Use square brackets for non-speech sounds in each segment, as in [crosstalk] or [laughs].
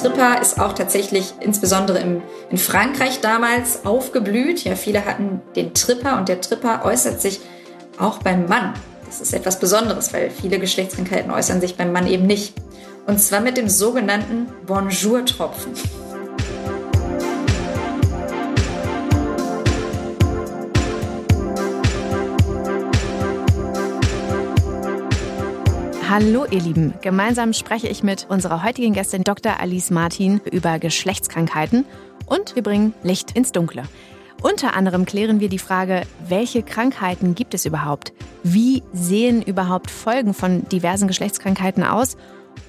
Tripper ist auch tatsächlich insbesondere im, in Frankreich damals aufgeblüht. Ja, viele hatten den Tripper und der Tripper äußert sich auch beim Mann. Das ist etwas Besonderes, weil viele Geschlechtskrankheiten äußern sich beim Mann eben nicht. Und zwar mit dem sogenannten Bonjour-Tropfen. Hallo ihr Lieben, gemeinsam spreche ich mit unserer heutigen Gästin Dr. Alice Martin über Geschlechtskrankheiten und wir bringen Licht ins Dunkle. Unter anderem klären wir die Frage, welche Krankheiten gibt es überhaupt? Wie sehen überhaupt Folgen von diversen Geschlechtskrankheiten aus?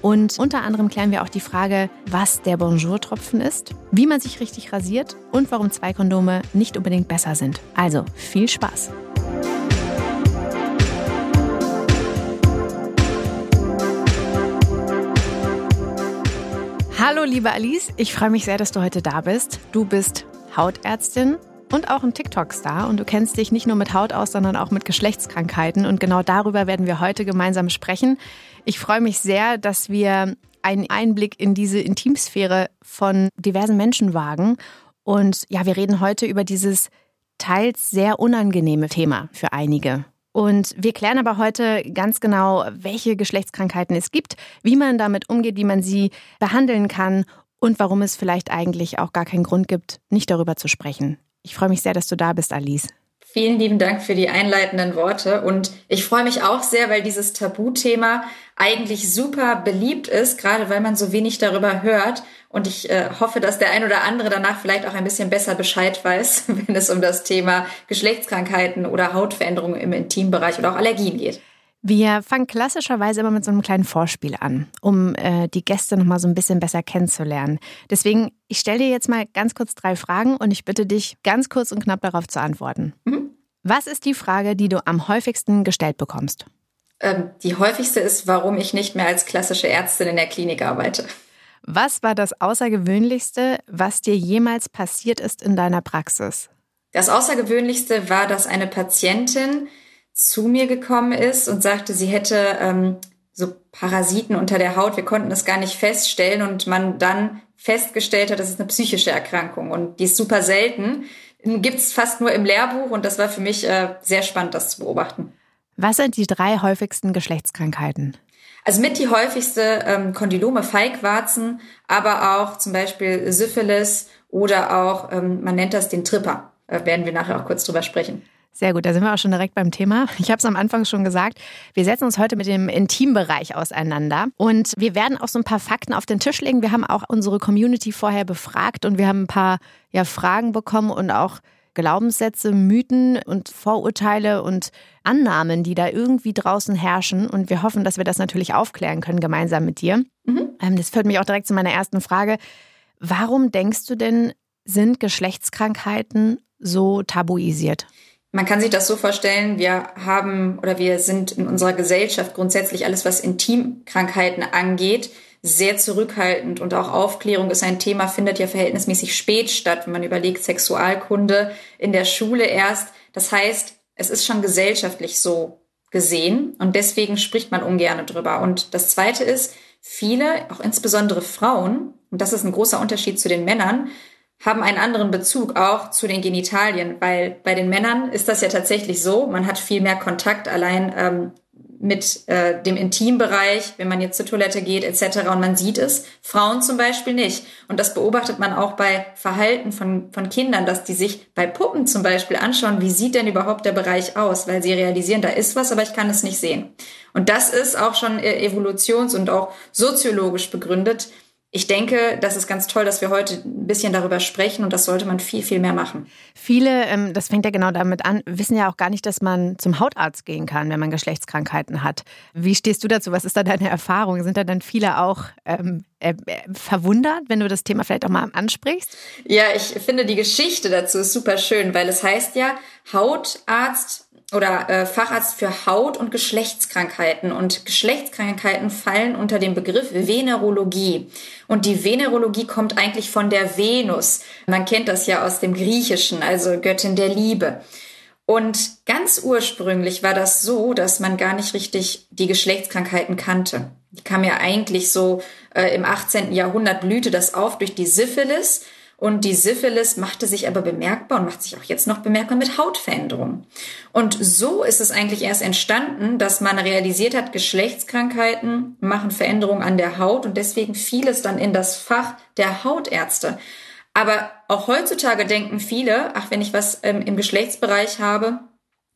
Und unter anderem klären wir auch die Frage, was der Bonjour-Tropfen ist, wie man sich richtig rasiert und warum zwei Kondome nicht unbedingt besser sind. Also viel Spaß! Hallo, liebe Alice. Ich freue mich sehr, dass du heute da bist. Du bist Hautärztin und auch ein TikTok-Star. Und du kennst dich nicht nur mit Haut aus, sondern auch mit Geschlechtskrankheiten. Und genau darüber werden wir heute gemeinsam sprechen. Ich freue mich sehr, dass wir einen Einblick in diese Intimsphäre von diversen Menschen wagen. Und ja, wir reden heute über dieses teils sehr unangenehme Thema für einige. Und wir klären aber heute ganz genau, welche Geschlechtskrankheiten es gibt, wie man damit umgeht, wie man sie behandeln kann und warum es vielleicht eigentlich auch gar keinen Grund gibt, nicht darüber zu sprechen. Ich freue mich sehr, dass du da bist, Alice. Vielen lieben Dank für die einleitenden Worte. Und ich freue mich auch sehr, weil dieses Tabuthema eigentlich super beliebt ist, gerade weil man so wenig darüber hört. Und ich äh, hoffe, dass der ein oder andere danach vielleicht auch ein bisschen besser Bescheid weiß, [laughs] wenn es um das Thema Geschlechtskrankheiten oder Hautveränderungen im Intimbereich oder auch Allergien geht. Wir fangen klassischerweise immer mit so einem kleinen Vorspiel an, um äh, die Gäste noch mal so ein bisschen besser kennenzulernen. Deswegen, ich stelle dir jetzt mal ganz kurz drei Fragen und ich bitte dich, ganz kurz und knapp darauf zu antworten. Mhm. Was ist die Frage, die du am häufigsten gestellt bekommst? Ähm, die häufigste ist, warum ich nicht mehr als klassische Ärztin in der Klinik arbeite. Was war das Außergewöhnlichste, was dir jemals passiert ist in deiner Praxis? Das Außergewöhnlichste war, dass eine Patientin zu mir gekommen ist und sagte, sie hätte ähm, so Parasiten unter der Haut. Wir konnten das gar nicht feststellen und man dann festgestellt hat, das ist eine psychische Erkrankung und die ist super selten. Gibt es fast nur im Lehrbuch und das war für mich äh, sehr spannend, das zu beobachten. Was sind die drei häufigsten Geschlechtskrankheiten? Also mit die häufigste ähm, Kondylome, Feigwarzen, aber auch zum Beispiel Syphilis oder auch, ähm, man nennt das den Tripper. Äh, werden wir nachher auch kurz drüber sprechen. Sehr gut, da sind wir auch schon direkt beim Thema. Ich habe es am Anfang schon gesagt. Wir setzen uns heute mit dem Intimbereich auseinander und wir werden auch so ein paar Fakten auf den Tisch legen. Wir haben auch unsere Community vorher befragt und wir haben ein paar ja, Fragen bekommen und auch Glaubenssätze, Mythen und Vorurteile und Annahmen, die da irgendwie draußen herrschen. Und wir hoffen, dass wir das natürlich aufklären können, gemeinsam mit dir. Mhm. Ähm, das führt mich auch direkt zu meiner ersten Frage. Warum denkst du denn, sind Geschlechtskrankheiten so tabuisiert? Man kann sich das so vorstellen, wir haben oder wir sind in unserer Gesellschaft grundsätzlich alles, was Intimkrankheiten angeht, sehr zurückhaltend und auch Aufklärung ist ein Thema, findet ja verhältnismäßig spät statt, wenn man überlegt, Sexualkunde in der Schule erst. Das heißt, es ist schon gesellschaftlich so gesehen und deswegen spricht man ungern drüber. Und das Zweite ist, viele, auch insbesondere Frauen, und das ist ein großer Unterschied zu den Männern, haben einen anderen Bezug auch zu den Genitalien, weil bei den Männern ist das ja tatsächlich so, man hat viel mehr Kontakt allein ähm, mit äh, dem Intimbereich, wenn man jetzt zur Toilette geht etc. und man sieht es, Frauen zum Beispiel nicht. Und das beobachtet man auch bei Verhalten von, von Kindern, dass die sich bei Puppen zum Beispiel anschauen, wie sieht denn überhaupt der Bereich aus, weil sie realisieren, da ist was, aber ich kann es nicht sehen. Und das ist auch schon äh, evolutions- und auch soziologisch begründet, ich denke, das ist ganz toll, dass wir heute ein bisschen darüber sprechen und das sollte man viel, viel mehr machen. Viele, ähm, das fängt ja genau damit an, wissen ja auch gar nicht, dass man zum Hautarzt gehen kann, wenn man Geschlechtskrankheiten hat. Wie stehst du dazu? Was ist da deine Erfahrung? Sind da dann viele auch ähm, äh, äh, verwundert, wenn du das Thema vielleicht auch mal ansprichst? Ja, ich finde die Geschichte dazu ist super schön, weil es heißt ja, Hautarzt oder äh, Facharzt für Haut- und Geschlechtskrankheiten. Und Geschlechtskrankheiten fallen unter den Begriff Venerologie. Und die Venerologie kommt eigentlich von der Venus. Man kennt das ja aus dem Griechischen, also Göttin der Liebe. Und ganz ursprünglich war das so, dass man gar nicht richtig die Geschlechtskrankheiten kannte. Die kam ja eigentlich so äh, im 18. Jahrhundert blühte das auf durch die Syphilis. Und die Syphilis machte sich aber bemerkbar und macht sich auch jetzt noch bemerkbar mit Hautveränderungen. Und so ist es eigentlich erst entstanden, dass man realisiert hat, Geschlechtskrankheiten machen Veränderungen an der Haut und deswegen fiel es dann in das Fach der Hautärzte. Aber auch heutzutage denken viele, ach, wenn ich was ähm, im Geschlechtsbereich habe,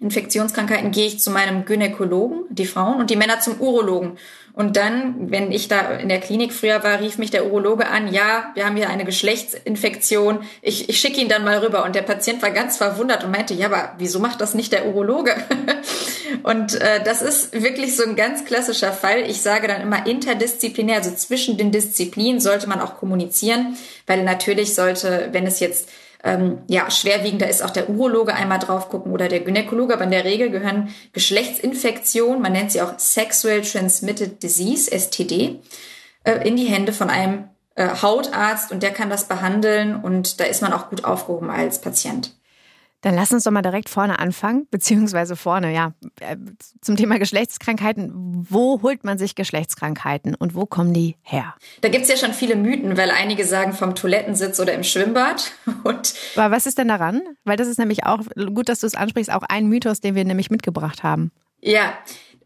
Infektionskrankheiten gehe ich zu meinem Gynäkologen, die Frauen, und die Männer zum Urologen. Und dann, wenn ich da in der Klinik früher war, rief mich der Urologe an, ja, wir haben hier eine Geschlechtsinfektion, ich, ich schicke ihn dann mal rüber. Und der Patient war ganz verwundert und meinte, ja, aber wieso macht das nicht der Urologe? [laughs] und äh, das ist wirklich so ein ganz klassischer Fall. Ich sage dann immer interdisziplinär, also zwischen den Disziplinen sollte man auch kommunizieren, weil natürlich sollte, wenn es jetzt ähm, ja, schwerwiegender ist auch der Urologe einmal drauf gucken oder der Gynäkologe, aber in der Regel gehören Geschlechtsinfektionen, man nennt sie auch Sexual Transmitted Disease, STD, äh, in die Hände von einem äh, Hautarzt und der kann das behandeln und da ist man auch gut aufgehoben als Patient. Dann lass uns doch mal direkt vorne anfangen, [laughs] beziehungsweise vorne, ja, äh, zum Thema Geschlechtskrankheiten. Wo holt man sich Geschlechtskrankheiten und wo kommen die her? Da gibt's ja schon viele Mythen, weil einige sagen vom Toilettensitz oder im Schwimmbad. [laughs] Und Aber was ist denn daran? Weil das ist nämlich auch, gut, dass du es ansprichst, auch ein Mythos, den wir nämlich mitgebracht haben. Ja,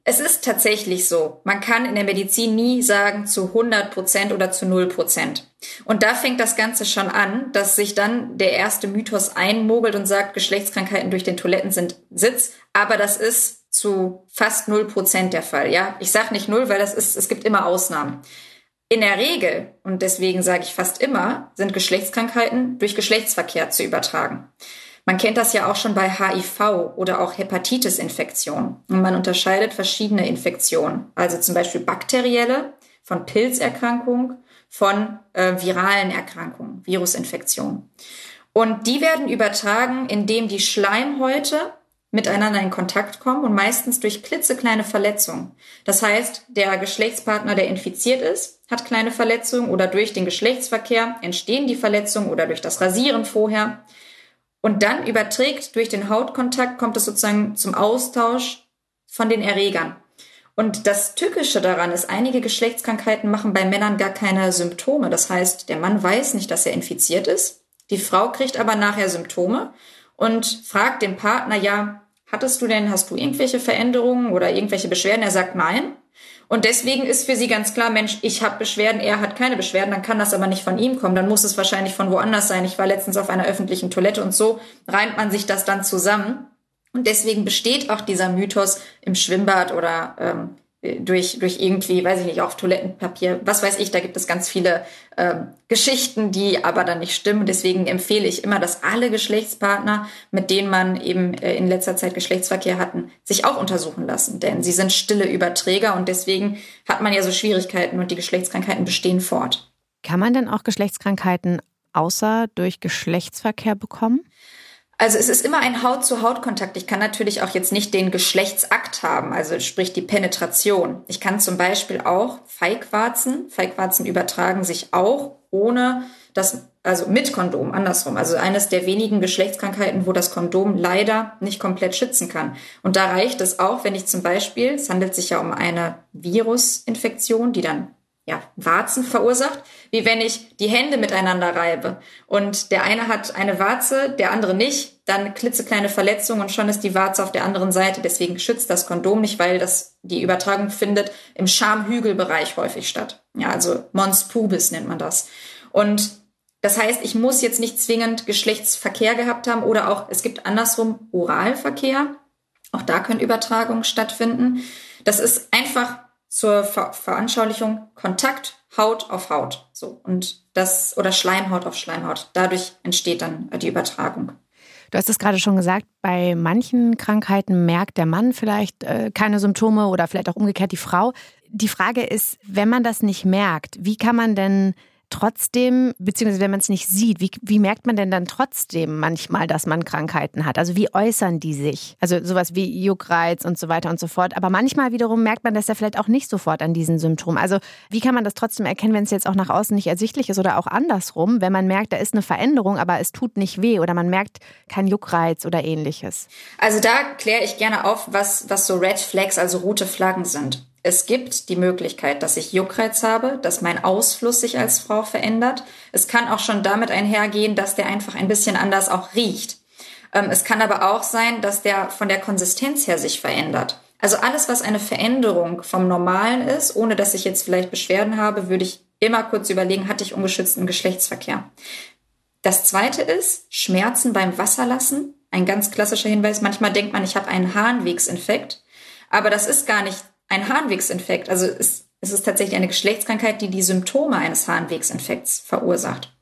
es ist tatsächlich so. Man kann in der Medizin nie sagen zu 100 Prozent oder zu 0 Prozent. Und da fängt das Ganze schon an, dass sich dann der erste Mythos einmogelt und sagt, Geschlechtskrankheiten durch den Toiletten sind Sitz. Aber das ist zu fast 0 Prozent der Fall. Ja, ich sage nicht null, weil das ist, es gibt immer Ausnahmen. In der Regel, und deswegen sage ich fast immer, sind Geschlechtskrankheiten durch Geschlechtsverkehr zu übertragen. Man kennt das ja auch schon bei HIV oder auch Hepatitis-Infektionen. Und man unterscheidet verschiedene Infektionen, also zum Beispiel bakterielle, von Pilzerkrankung, von äh, viralen Erkrankungen, Virusinfektionen. Und die werden übertragen, indem die Schleimhäute miteinander in Kontakt kommen und meistens durch klitzekleine Verletzungen. Das heißt, der Geschlechtspartner, der infiziert ist, hat kleine Verletzungen oder durch den Geschlechtsverkehr entstehen die Verletzungen oder durch das Rasieren vorher. Und dann überträgt durch den Hautkontakt, kommt es sozusagen zum Austausch von den Erregern. Und das Tückische daran ist, einige Geschlechtskrankheiten machen bei Männern gar keine Symptome. Das heißt, der Mann weiß nicht, dass er infiziert ist. Die Frau kriegt aber nachher Symptome und fragt den Partner, ja, hattest du denn, hast du irgendwelche Veränderungen oder irgendwelche Beschwerden? Er sagt nein. Und deswegen ist für sie ganz klar, Mensch, ich habe Beschwerden, er hat keine Beschwerden, dann kann das aber nicht von ihm kommen, dann muss es wahrscheinlich von woanders sein. Ich war letztens auf einer öffentlichen Toilette und so reimt man sich das dann zusammen. Und deswegen besteht auch dieser Mythos im Schwimmbad oder ähm, durch, durch irgendwie, weiß ich nicht, auf Toilettenpapier, was weiß ich, da gibt es ganz viele äh, Geschichten, die aber dann nicht stimmen. Deswegen empfehle ich immer, dass alle Geschlechtspartner, mit denen man eben äh, in letzter Zeit Geschlechtsverkehr hatten, sich auch untersuchen lassen. Denn sie sind stille Überträger und deswegen hat man ja so Schwierigkeiten und die Geschlechtskrankheiten bestehen fort. Kann man denn auch Geschlechtskrankheiten außer durch Geschlechtsverkehr bekommen? Also es ist immer ein Haut-zu-Haut-Kontakt. Ich kann natürlich auch jetzt nicht den Geschlechtsakt haben, also sprich die Penetration. Ich kann zum Beispiel auch Feigwarzen, Feigwarzen übertragen sich auch ohne das, also mit Kondom, andersrum. Also eines der wenigen Geschlechtskrankheiten, wo das Kondom leider nicht komplett schützen kann. Und da reicht es auch, wenn ich zum Beispiel, es handelt sich ja um eine Virusinfektion, die dann ja, Warzen verursacht, wie wenn ich die Hände miteinander reibe und der eine hat eine Warze, der andere nicht, dann klitzekleine Verletzung und schon ist die Warze auf der anderen Seite. Deswegen schützt das Kondom nicht, weil das die Übertragung findet im Schamhügelbereich häufig statt. Ja, also Mons pubis nennt man das. Und das heißt, ich muss jetzt nicht zwingend Geschlechtsverkehr gehabt haben oder auch es gibt andersrum Oralverkehr. Auch da können Übertragungen stattfinden. Das ist einfach zur Ver Veranschaulichung Kontakt Haut auf Haut. So. Und das, oder Schleimhaut auf Schleimhaut. Dadurch entsteht dann die Übertragung. Du hast es gerade schon gesagt, bei manchen Krankheiten merkt der Mann vielleicht äh, keine Symptome oder vielleicht auch umgekehrt die Frau. Die Frage ist, wenn man das nicht merkt, wie kann man denn trotzdem, beziehungsweise wenn man es nicht sieht, wie, wie merkt man denn dann trotzdem manchmal, dass man Krankheiten hat? Also wie äußern die sich? Also sowas wie Juckreiz und so weiter und so fort. Aber manchmal wiederum merkt man das ja vielleicht auch nicht sofort an diesen Symptomen. Also wie kann man das trotzdem erkennen, wenn es jetzt auch nach außen nicht ersichtlich ist oder auch andersrum, wenn man merkt, da ist eine Veränderung, aber es tut nicht weh oder man merkt keinen Juckreiz oder ähnliches? Also da kläre ich gerne auf, was, was so Red Flags, also rote Flaggen sind. Es gibt die Möglichkeit, dass ich Juckreiz habe, dass mein Ausfluss sich als Frau verändert. Es kann auch schon damit einhergehen, dass der einfach ein bisschen anders auch riecht. Ähm, es kann aber auch sein, dass der von der Konsistenz her sich verändert. Also alles, was eine Veränderung vom Normalen ist, ohne dass ich jetzt vielleicht Beschwerden habe, würde ich immer kurz überlegen, hatte ich ungeschützten Geschlechtsverkehr. Das zweite ist Schmerzen beim Wasserlassen. Ein ganz klassischer Hinweis. Manchmal denkt man, ich habe einen Harnwegsinfekt. Aber das ist gar nicht ein Harnwegsinfekt. Also es, es ist tatsächlich eine Geschlechtskrankheit, die die Symptome eines Harnwegsinfekts verursacht.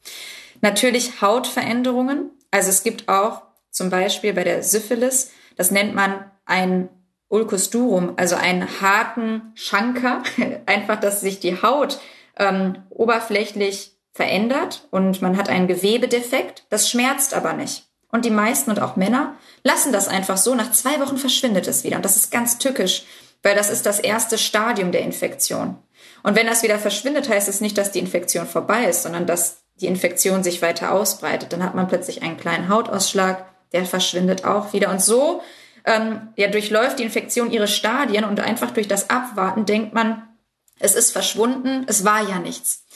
Natürlich Hautveränderungen. Also es gibt auch zum Beispiel bei der Syphilis, das nennt man ein Ulcus durum, also einen harten Schanker. [laughs] Einfach, dass sich die Haut ähm, oberflächlich verändert und man hat einen Gewebedefekt. Das schmerzt aber nicht. Und die meisten und auch Männer lassen das einfach so. Nach zwei Wochen verschwindet es wieder. Und das ist ganz tückisch weil das ist das erste Stadium der Infektion. Und wenn das wieder verschwindet, heißt es nicht, dass die Infektion vorbei ist, sondern dass die Infektion sich weiter ausbreitet. Dann hat man plötzlich einen kleinen Hautausschlag, der verschwindet auch wieder. Und so ähm, ja, durchläuft die Infektion ihre Stadien und einfach durch das Abwarten denkt man, es ist verschwunden, es war ja nichts.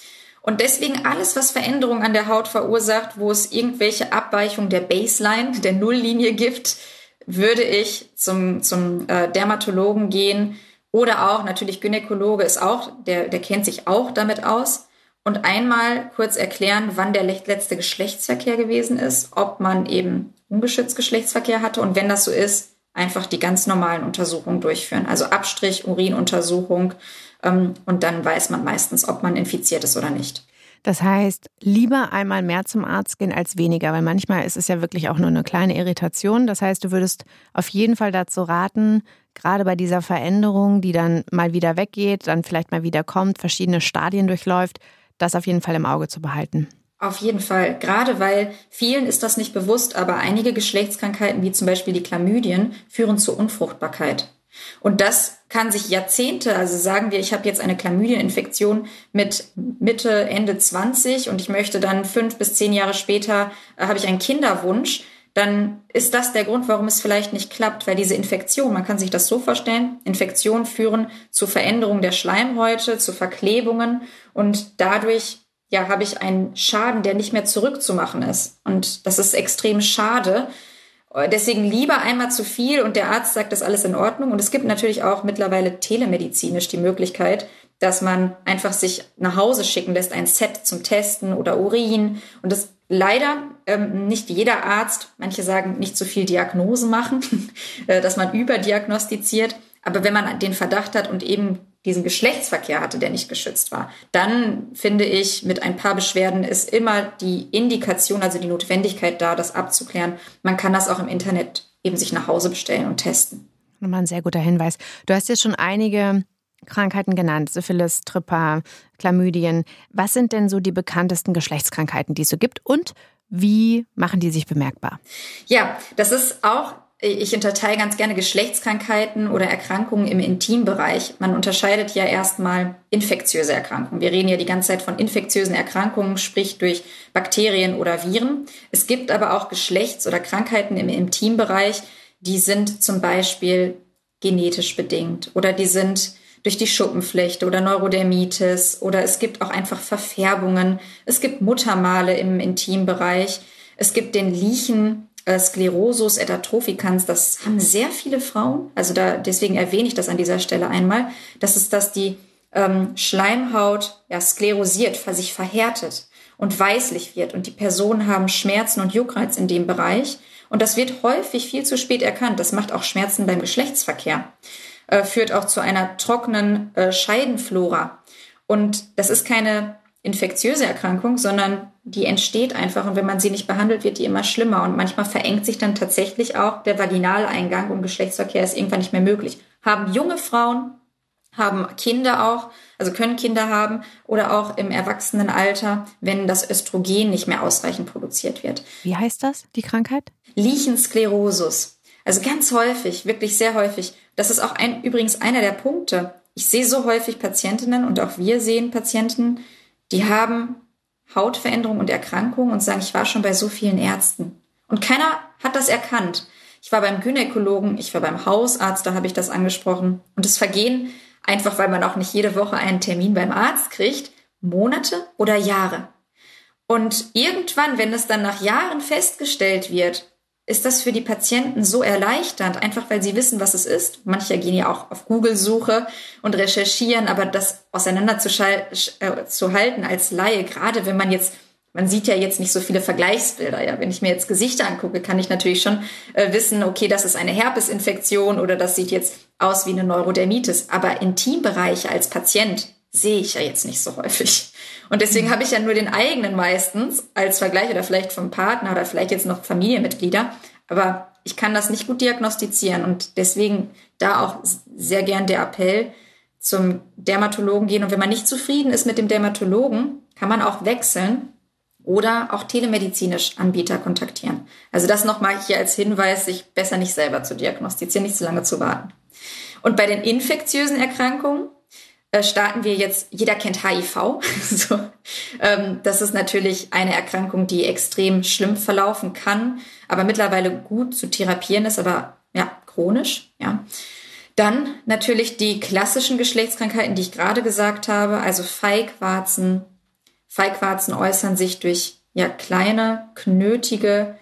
Und deswegen alles, was Veränderungen an der Haut verursacht, wo es irgendwelche Abweichungen der Baseline, der Nulllinie gibt, würde ich zum, zum äh, Dermatologen gehen oder auch natürlich Gynäkologe ist auch, der, der kennt sich auch damit aus und einmal kurz erklären, wann der letzte Geschlechtsverkehr gewesen ist, ob man eben ungeschützt Geschlechtsverkehr hatte und wenn das so ist, einfach die ganz normalen Untersuchungen durchführen. Also Abstrich, Urinuntersuchung ähm, und dann weiß man meistens, ob man infiziert ist oder nicht. Das heißt, lieber einmal mehr zum Arzt gehen als weniger, weil manchmal ist es ja wirklich auch nur eine kleine Irritation. Das heißt, du würdest auf jeden Fall dazu raten, gerade bei dieser Veränderung, die dann mal wieder weggeht, dann vielleicht mal wieder kommt, verschiedene Stadien durchläuft, das auf jeden Fall im Auge zu behalten. Auf jeden Fall. Gerade weil vielen ist das nicht bewusst, aber einige Geschlechtskrankheiten, wie zum Beispiel die Chlamydien, führen zur Unfruchtbarkeit. Und das kann sich Jahrzehnte, also sagen wir, ich habe jetzt eine Chlamydieninfektion mit Mitte, Ende 20 und ich möchte dann fünf bis zehn Jahre später, äh, habe ich einen Kinderwunsch, dann ist das der Grund, warum es vielleicht nicht klappt, weil diese Infektion, man kann sich das so vorstellen, Infektionen führen zu Veränderungen der Schleimhäute, zu Verklebungen und dadurch ja, habe ich einen Schaden, der nicht mehr zurückzumachen ist. Und das ist extrem schade. Deswegen lieber einmal zu viel und der Arzt sagt, das ist alles in Ordnung. Und es gibt natürlich auch mittlerweile telemedizinisch die Möglichkeit, dass man einfach sich nach Hause schicken lässt, ein Set zum Testen oder Urin. Und das leider ähm, nicht jeder Arzt, manche sagen nicht so viel Diagnosen machen, [laughs] äh, dass man überdiagnostiziert. Aber wenn man den Verdacht hat und eben diesen Geschlechtsverkehr hatte, der nicht geschützt war, dann finde ich, mit ein paar Beschwerden ist immer die Indikation, also die Notwendigkeit da, das abzuklären. Man kann das auch im Internet eben sich nach Hause bestellen und testen. Nochmal ein sehr guter Hinweis. Du hast jetzt schon einige Krankheiten genannt, Syphilis, Trippa, Chlamydien. Was sind denn so die bekanntesten Geschlechtskrankheiten, die es so gibt und wie machen die sich bemerkbar? Ja, das ist auch ich unterteile ganz gerne Geschlechtskrankheiten oder Erkrankungen im Intimbereich. Man unterscheidet ja erstmal infektiöse Erkrankungen. Wir reden ja die ganze Zeit von infektiösen Erkrankungen, sprich durch Bakterien oder Viren. Es gibt aber auch Geschlechts- oder Krankheiten im Intimbereich, die sind zum Beispiel genetisch bedingt oder die sind durch die Schuppenflechte oder Neurodermitis oder es gibt auch einfach Verfärbungen. Es gibt Muttermale im Intimbereich. Es gibt den Lichen äh, Sklerosus etatrophicans, das haben sehr viele Frauen. Also da, deswegen erwähne ich das an dieser Stelle einmal. Das ist, dass die ähm, Schleimhaut ja, sklerosiert, sich verhärtet und weißlich wird und die Personen haben Schmerzen und Juckreiz in dem Bereich. Und das wird häufig viel zu spät erkannt. Das macht auch Schmerzen beim Geschlechtsverkehr, äh, führt auch zu einer trockenen äh, Scheidenflora. Und das ist keine infektiöse Erkrankung, sondern die entsteht einfach und wenn man sie nicht behandelt, wird die immer schlimmer und manchmal verengt sich dann tatsächlich auch der Vaginaleingang und Geschlechtsverkehr ist irgendwann nicht mehr möglich. Haben junge Frauen, haben Kinder auch, also können Kinder haben oder auch im Erwachsenenalter, wenn das Östrogen nicht mehr ausreichend produziert wird. Wie heißt das, die Krankheit? Lichensklerosus. Also ganz häufig, wirklich sehr häufig. Das ist auch ein, übrigens einer der Punkte. Ich sehe so häufig Patientinnen und auch wir sehen Patienten, die haben Hautveränderungen und Erkrankungen und sagen, ich war schon bei so vielen Ärzten. Und keiner hat das erkannt. Ich war beim Gynäkologen, ich war beim Hausarzt, da habe ich das angesprochen. Und es vergehen, einfach weil man auch nicht jede Woche einen Termin beim Arzt kriegt, Monate oder Jahre. Und irgendwann, wenn es dann nach Jahren festgestellt wird, ist das für die Patienten so erleichternd, einfach weil sie wissen, was es ist. Manche gehen ja auch auf Google-Suche und recherchieren, aber das auseinanderzuhalten äh, als Laie, gerade wenn man jetzt man sieht ja jetzt nicht so viele Vergleichsbilder. Ja, wenn ich mir jetzt Gesichter angucke, kann ich natürlich schon äh, wissen, okay, das ist eine Herpesinfektion oder das sieht jetzt aus wie eine Neurodermitis. Aber Intimbereiche als Patient sehe ich ja jetzt nicht so häufig. Und deswegen mhm. habe ich ja nur den eigenen meistens als Vergleich oder vielleicht vom Partner oder vielleicht jetzt noch Familienmitglieder. Aber ich kann das nicht gut diagnostizieren und deswegen da auch sehr gern der Appell zum Dermatologen gehen. Und wenn man nicht zufrieden ist mit dem Dermatologen, kann man auch wechseln oder auch telemedizinisch Anbieter kontaktieren. Also das nochmal hier als Hinweis, sich besser nicht selber zu diagnostizieren, nicht zu lange zu warten. Und bei den infektiösen Erkrankungen äh, starten wir jetzt, jeder kennt HIV. [laughs] so, ähm, das ist natürlich eine Erkrankung, die extrem schlimm verlaufen kann, aber mittlerweile gut zu therapieren ist, aber ja, chronisch, ja. Dann natürlich die klassischen Geschlechtskrankheiten, die ich gerade gesagt habe, also Feigwarzen. Feigwarzen äußern sich durch ja kleine, knötige,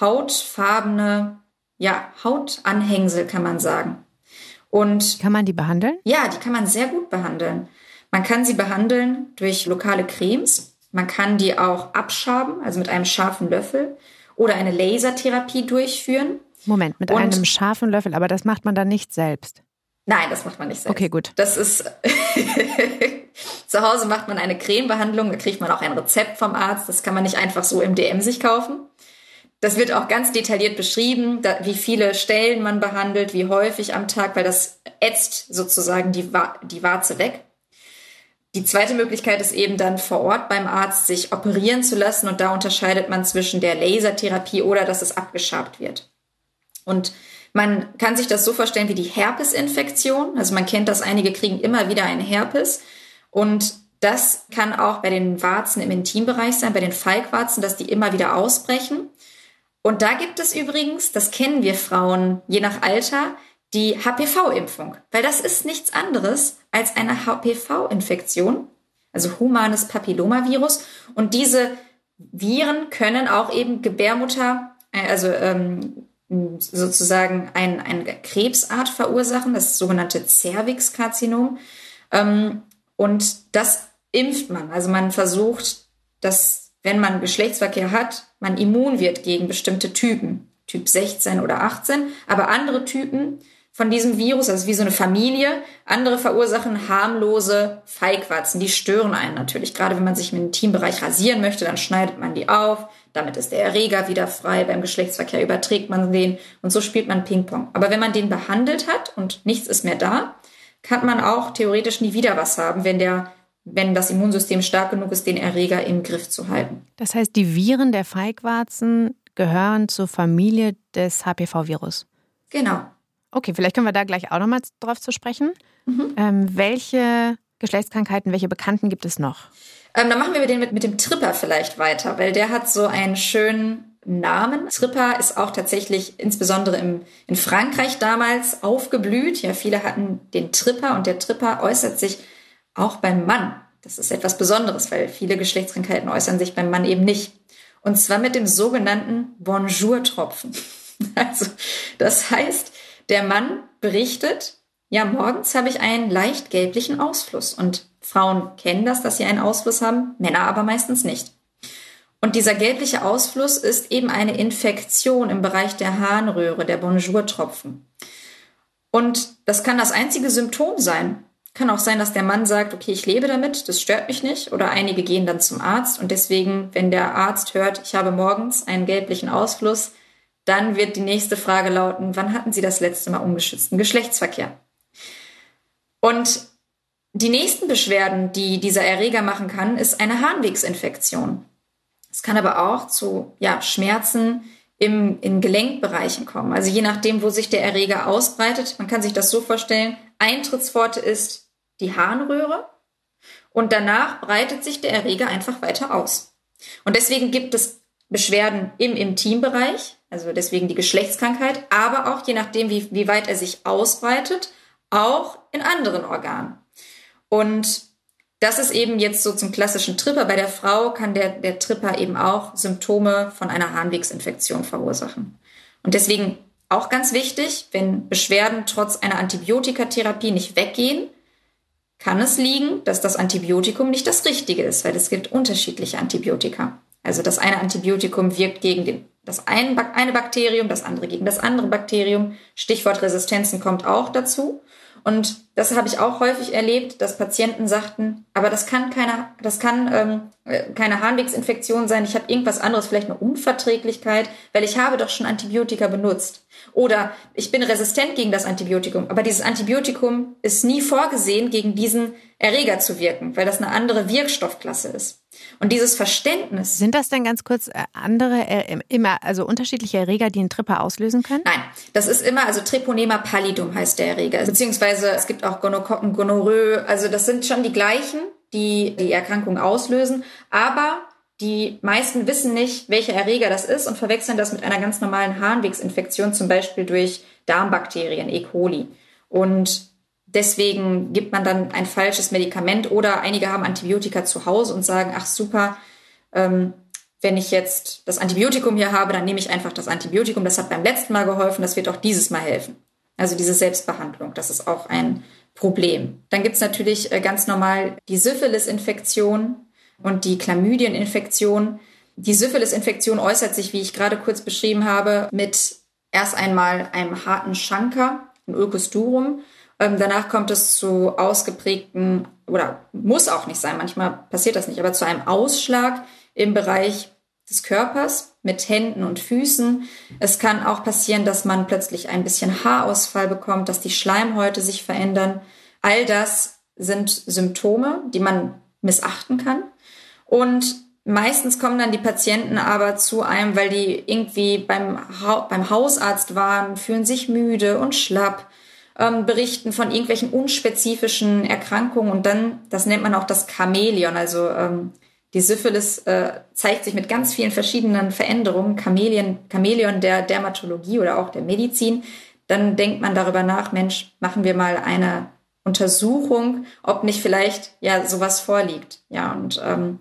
hautfarbene, ja, Hautanhängsel kann man sagen. Und kann man die behandeln? Ja, die kann man sehr gut behandeln. Man kann sie behandeln durch lokale Cremes. Man kann die auch abschaben, also mit einem scharfen Löffel oder eine Lasertherapie durchführen. Moment, mit Und einem scharfen Löffel, aber das macht man dann nicht selbst. Nein, das macht man nicht selbst. Okay, gut. Das ist [laughs] zu Hause macht man eine Cremebehandlung, da kriegt man auch ein Rezept vom Arzt. Das kann man nicht einfach so im DM sich kaufen. Das wird auch ganz detailliert beschrieben, da, wie viele Stellen man behandelt, wie häufig am Tag, weil das ätzt sozusagen die, die Warze weg. Die zweite Möglichkeit ist eben dann vor Ort beim Arzt sich operieren zu lassen und da unterscheidet man zwischen der Lasertherapie oder dass es abgeschabt wird. Und man kann sich das so vorstellen wie die Herpesinfektion. Also man kennt das, einige kriegen immer wieder einen Herpes und das kann auch bei den Warzen im Intimbereich sein, bei den Falkwarzen, dass die immer wieder ausbrechen. Und da gibt es übrigens, das kennen wir Frauen je nach Alter, die HPV-Impfung, weil das ist nichts anderes als eine HPV-Infektion, also humanes Papillomavirus. Und diese Viren können auch eben Gebärmutter, äh, also ähm, sozusagen ein, eine Krebsart verursachen, das sogenannte Cervix-Karzinom. Ähm, und das impft man. Also man versucht, das wenn man Geschlechtsverkehr hat, man immun wird gegen bestimmte Typen, Typ 16 oder 18, aber andere Typen von diesem Virus, also wie so eine Familie, andere verursachen harmlose Feigwarzen, die stören einen natürlich. Gerade wenn man sich im Intimbereich rasieren möchte, dann schneidet man die auf, damit ist der Erreger wieder frei, beim Geschlechtsverkehr überträgt man den und so spielt man Ping-Pong. Aber wenn man den behandelt hat und nichts ist mehr da, kann man auch theoretisch nie wieder was haben, wenn der wenn das Immunsystem stark genug ist, den Erreger im Griff zu halten. Das heißt, die Viren der Feigwarzen gehören zur Familie des HPV-Virus. Genau. Okay, vielleicht können wir da gleich auch nochmal drauf zu sprechen. Mhm. Ähm, welche Geschlechtskrankheiten, welche Bekannten gibt es noch? Ähm, dann machen wir den mit, mit dem Tripper vielleicht weiter, weil der hat so einen schönen Namen. Tripper ist auch tatsächlich insbesondere im, in Frankreich damals aufgeblüht. Ja, viele hatten den Tripper und der Tripper äußert sich auch beim Mann. Das ist etwas Besonderes, weil viele Geschlechtskrankheiten äußern sich beim Mann eben nicht. Und zwar mit dem sogenannten Bonjour-Tropfen. [laughs] Also, das heißt, der Mann berichtet, ja, morgens habe ich einen leicht gelblichen Ausfluss. Und Frauen kennen das, dass sie einen Ausfluss haben, Männer aber meistens nicht. Und dieser gelbliche Ausfluss ist eben eine Infektion im Bereich der Harnröhre, der Bonjour-Tropfen. Und das kann das einzige Symptom sein. Kann auch sein, dass der Mann sagt, okay, ich lebe damit, das stört mich nicht. Oder einige gehen dann zum Arzt und deswegen, wenn der Arzt hört, ich habe morgens einen gelblichen Ausfluss, dann wird die nächste Frage lauten, wann hatten Sie das letzte Mal ungeschützten Geschlechtsverkehr? Und die nächsten Beschwerden, die dieser Erreger machen kann, ist eine Harnwegsinfektion. Es kann aber auch zu ja, Schmerzen im, in Gelenkbereichen kommen. Also je nachdem, wo sich der Erreger ausbreitet. Man kann sich das so vorstellen, Eintrittspforte ist die Harnröhre und danach breitet sich der Erreger einfach weiter aus. Und deswegen gibt es Beschwerden im Intimbereich, also deswegen die Geschlechtskrankheit, aber auch je nachdem, wie, wie weit er sich ausbreitet, auch in anderen Organen. Und das ist eben jetzt so zum klassischen Tripper. Bei der Frau kann der, der Tripper eben auch Symptome von einer Harnwegsinfektion verursachen. Und deswegen auch ganz wichtig, wenn Beschwerden trotz einer Antibiotikatherapie nicht weggehen, kann es liegen, dass das Antibiotikum nicht das richtige ist, weil es gibt unterschiedliche Antibiotika. Also das eine Antibiotikum wirkt gegen den, das eine Bakterium, das andere gegen das andere Bakterium. Stichwort Resistenzen kommt auch dazu. Und das habe ich auch häufig erlebt, dass Patienten sagten, aber das kann keine, das kann ähm, äh, keine Harnwegsinfektion sein. Ich habe irgendwas anderes, vielleicht eine Unverträglichkeit, weil ich habe doch schon Antibiotika benutzt. Oder ich bin resistent gegen das Antibiotikum, aber dieses Antibiotikum ist nie vorgesehen, gegen diesen Erreger zu wirken, weil das eine andere Wirkstoffklasse ist. Und dieses Verständnis. Sind das denn ganz kurz äh, andere, äh, immer, also unterschiedliche Erreger, die einen Tripper auslösen können? Nein, das ist immer, also Treponema pallidum heißt der Erreger. Beziehungsweise es gibt auch Gonokokken, Gonorrhoe. Also das sind schon die gleichen, die die Erkrankung auslösen. Aber die meisten wissen nicht, welcher Erreger das ist und verwechseln das mit einer ganz normalen Harnwegsinfektion, zum Beispiel durch Darmbakterien, E. coli. Und deswegen gibt man dann ein falsches Medikament oder einige haben Antibiotika zu Hause und sagen, ach super, ähm, wenn ich jetzt das Antibiotikum hier habe, dann nehme ich einfach das Antibiotikum. Das hat beim letzten Mal geholfen, das wird auch dieses Mal helfen. Also diese Selbstbehandlung, das ist auch ein Problem. Dann gibt's natürlich äh, ganz normal die Syphilis-Infektion und die Chlamydien-Infektion. Die Syphilis-Infektion äußert sich, wie ich gerade kurz beschrieben habe, mit erst einmal einem harten Schanker, ein Ulcus durum. Ähm, danach kommt es zu ausgeprägten, oder muss auch nicht sein, manchmal passiert das nicht, aber zu einem Ausschlag im Bereich des Körpers mit Händen und Füßen. Es kann auch passieren, dass man plötzlich ein bisschen Haarausfall bekommt, dass die Schleimhäute sich verändern. All das sind Symptome, die man missachten kann. Und meistens kommen dann die Patienten aber zu einem, weil die irgendwie beim, ha beim Hausarzt waren, fühlen sich müde und schlapp, ähm, berichten von irgendwelchen unspezifischen Erkrankungen und dann, das nennt man auch das Chamäleon, also ähm, die Syphilis äh, zeigt sich mit ganz vielen verschiedenen Veränderungen, Chamäleon, Chamäleon der Dermatologie oder auch der Medizin. Dann denkt man darüber nach, Mensch, machen wir mal eine Untersuchung, ob nicht vielleicht ja sowas vorliegt. Ja, und ähm,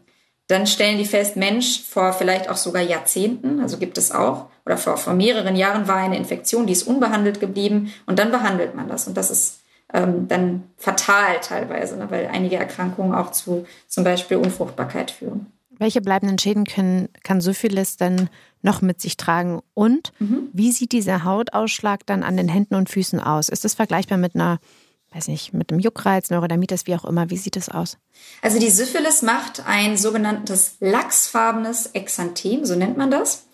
dann stellen die fest, Mensch, vor vielleicht auch sogar Jahrzehnten, also gibt es auch, oder vor, vor mehreren Jahren war eine Infektion, die ist unbehandelt geblieben und dann behandelt man das. Und das ist ähm, dann fatal teilweise, ne, weil einige Erkrankungen auch zu zum Beispiel Unfruchtbarkeit führen. Welche bleibenden Schäden können, kann Syphilis denn noch mit sich tragen? Und mhm. wie sieht dieser Hautausschlag dann an den Händen und Füßen aus? Ist es vergleichbar mit einer, weiß nicht, mit einem Juckreiz, Neurodermitis, wie auch immer? Wie sieht es aus? Also die Syphilis macht ein sogenanntes lachsfarbenes Exanthem, so nennt man das.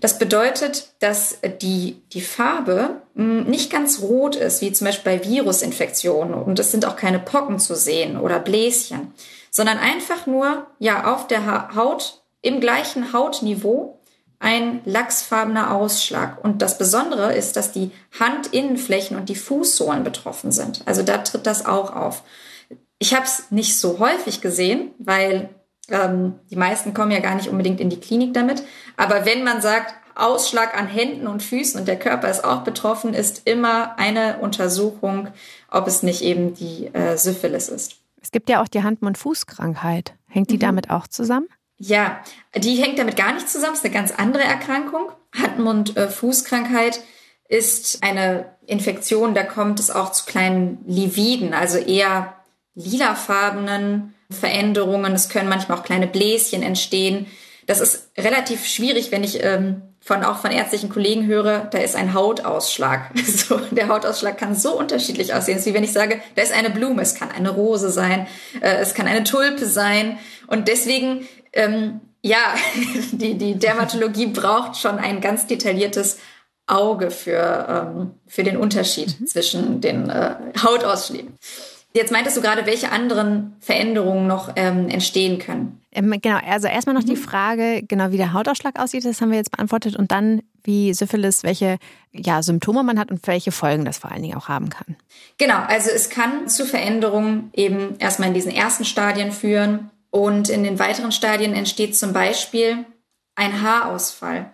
Das bedeutet, dass die, die Farbe hm, nicht ganz rot ist, wie zum Beispiel bei Virusinfektionen. Und es sind auch keine Pocken zu sehen oder Bläschen, sondern einfach nur, ja, auf der Haut, im gleichen Hautniveau ein lachsfarbener Ausschlag. Und das Besondere ist, dass die Handinnenflächen und die Fußsohlen betroffen sind. Also da tritt das auch auf. Ich habe es nicht so häufig gesehen, weil ähm, die meisten kommen ja gar nicht unbedingt in die Klinik damit. Aber wenn man sagt, Ausschlag an Händen und Füßen und der Körper ist auch betroffen, ist immer eine Untersuchung, ob es nicht eben die äh, Syphilis ist. Es gibt ja auch die Hand-Mund-Fuß-Krankheit. Hängt die mhm. damit auch zusammen? Ja, die hängt damit gar nicht zusammen. Ist eine ganz andere Erkrankung. Hand-Mund-Fuß-Krankheit ist eine Infektion, da kommt es auch zu kleinen Lividen, also eher lilafarbenen Veränderungen. Es können manchmal auch kleine Bläschen entstehen. Das ist relativ schwierig, wenn ich ähm, von auch von ärztlichen Kollegen höre, da ist ein Hautausschlag. [laughs] So, der Hautausschlag kann so unterschiedlich aussehen. Es ist wie wenn ich sage, da ist eine Blume, es kann eine Rose sein, äh, es kann eine Tulpe sein. Und deswegen, ähm, ja, [laughs] die, die Dermatologie braucht schon ein ganz detailliertes Auge für, ähm, für den Unterschied mhm. zwischen den äh, Hautausschlägen. Jetzt meintest du gerade, welche anderen Veränderungen noch ähm, entstehen können? Ähm, genau, also erstmal noch mhm. die Frage, genau wie der Hautausschlag aussieht, das haben wir jetzt beantwortet. Und dann, wie Syphilis, welche ja, Symptome man hat und welche Folgen das vor allen Dingen auch haben kann. Genau, also es kann zu Veränderungen eben erstmal in diesen ersten Stadien führen. Und in den weiteren Stadien entsteht zum Beispiel ein Haarausfall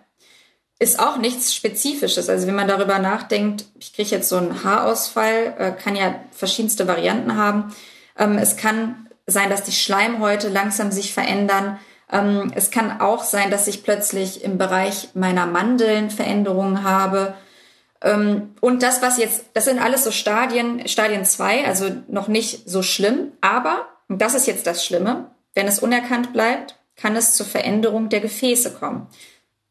ist auch nichts Spezifisches. Also wenn man darüber nachdenkt, ich kriege jetzt so einen Haarausfall, äh, kann ja verschiedenste Varianten haben. Ähm, es kann sein, dass die Schleimhäute langsam sich verändern. Ähm, es kann auch sein, dass ich plötzlich im Bereich meiner Mandeln Veränderungen habe. Ähm, und das, was jetzt, das sind alles so Stadien, Stadien zwei, also noch nicht so schlimm. Aber, und das ist jetzt das Schlimme, wenn es unerkannt bleibt, kann es zur Veränderung der Gefäße kommen.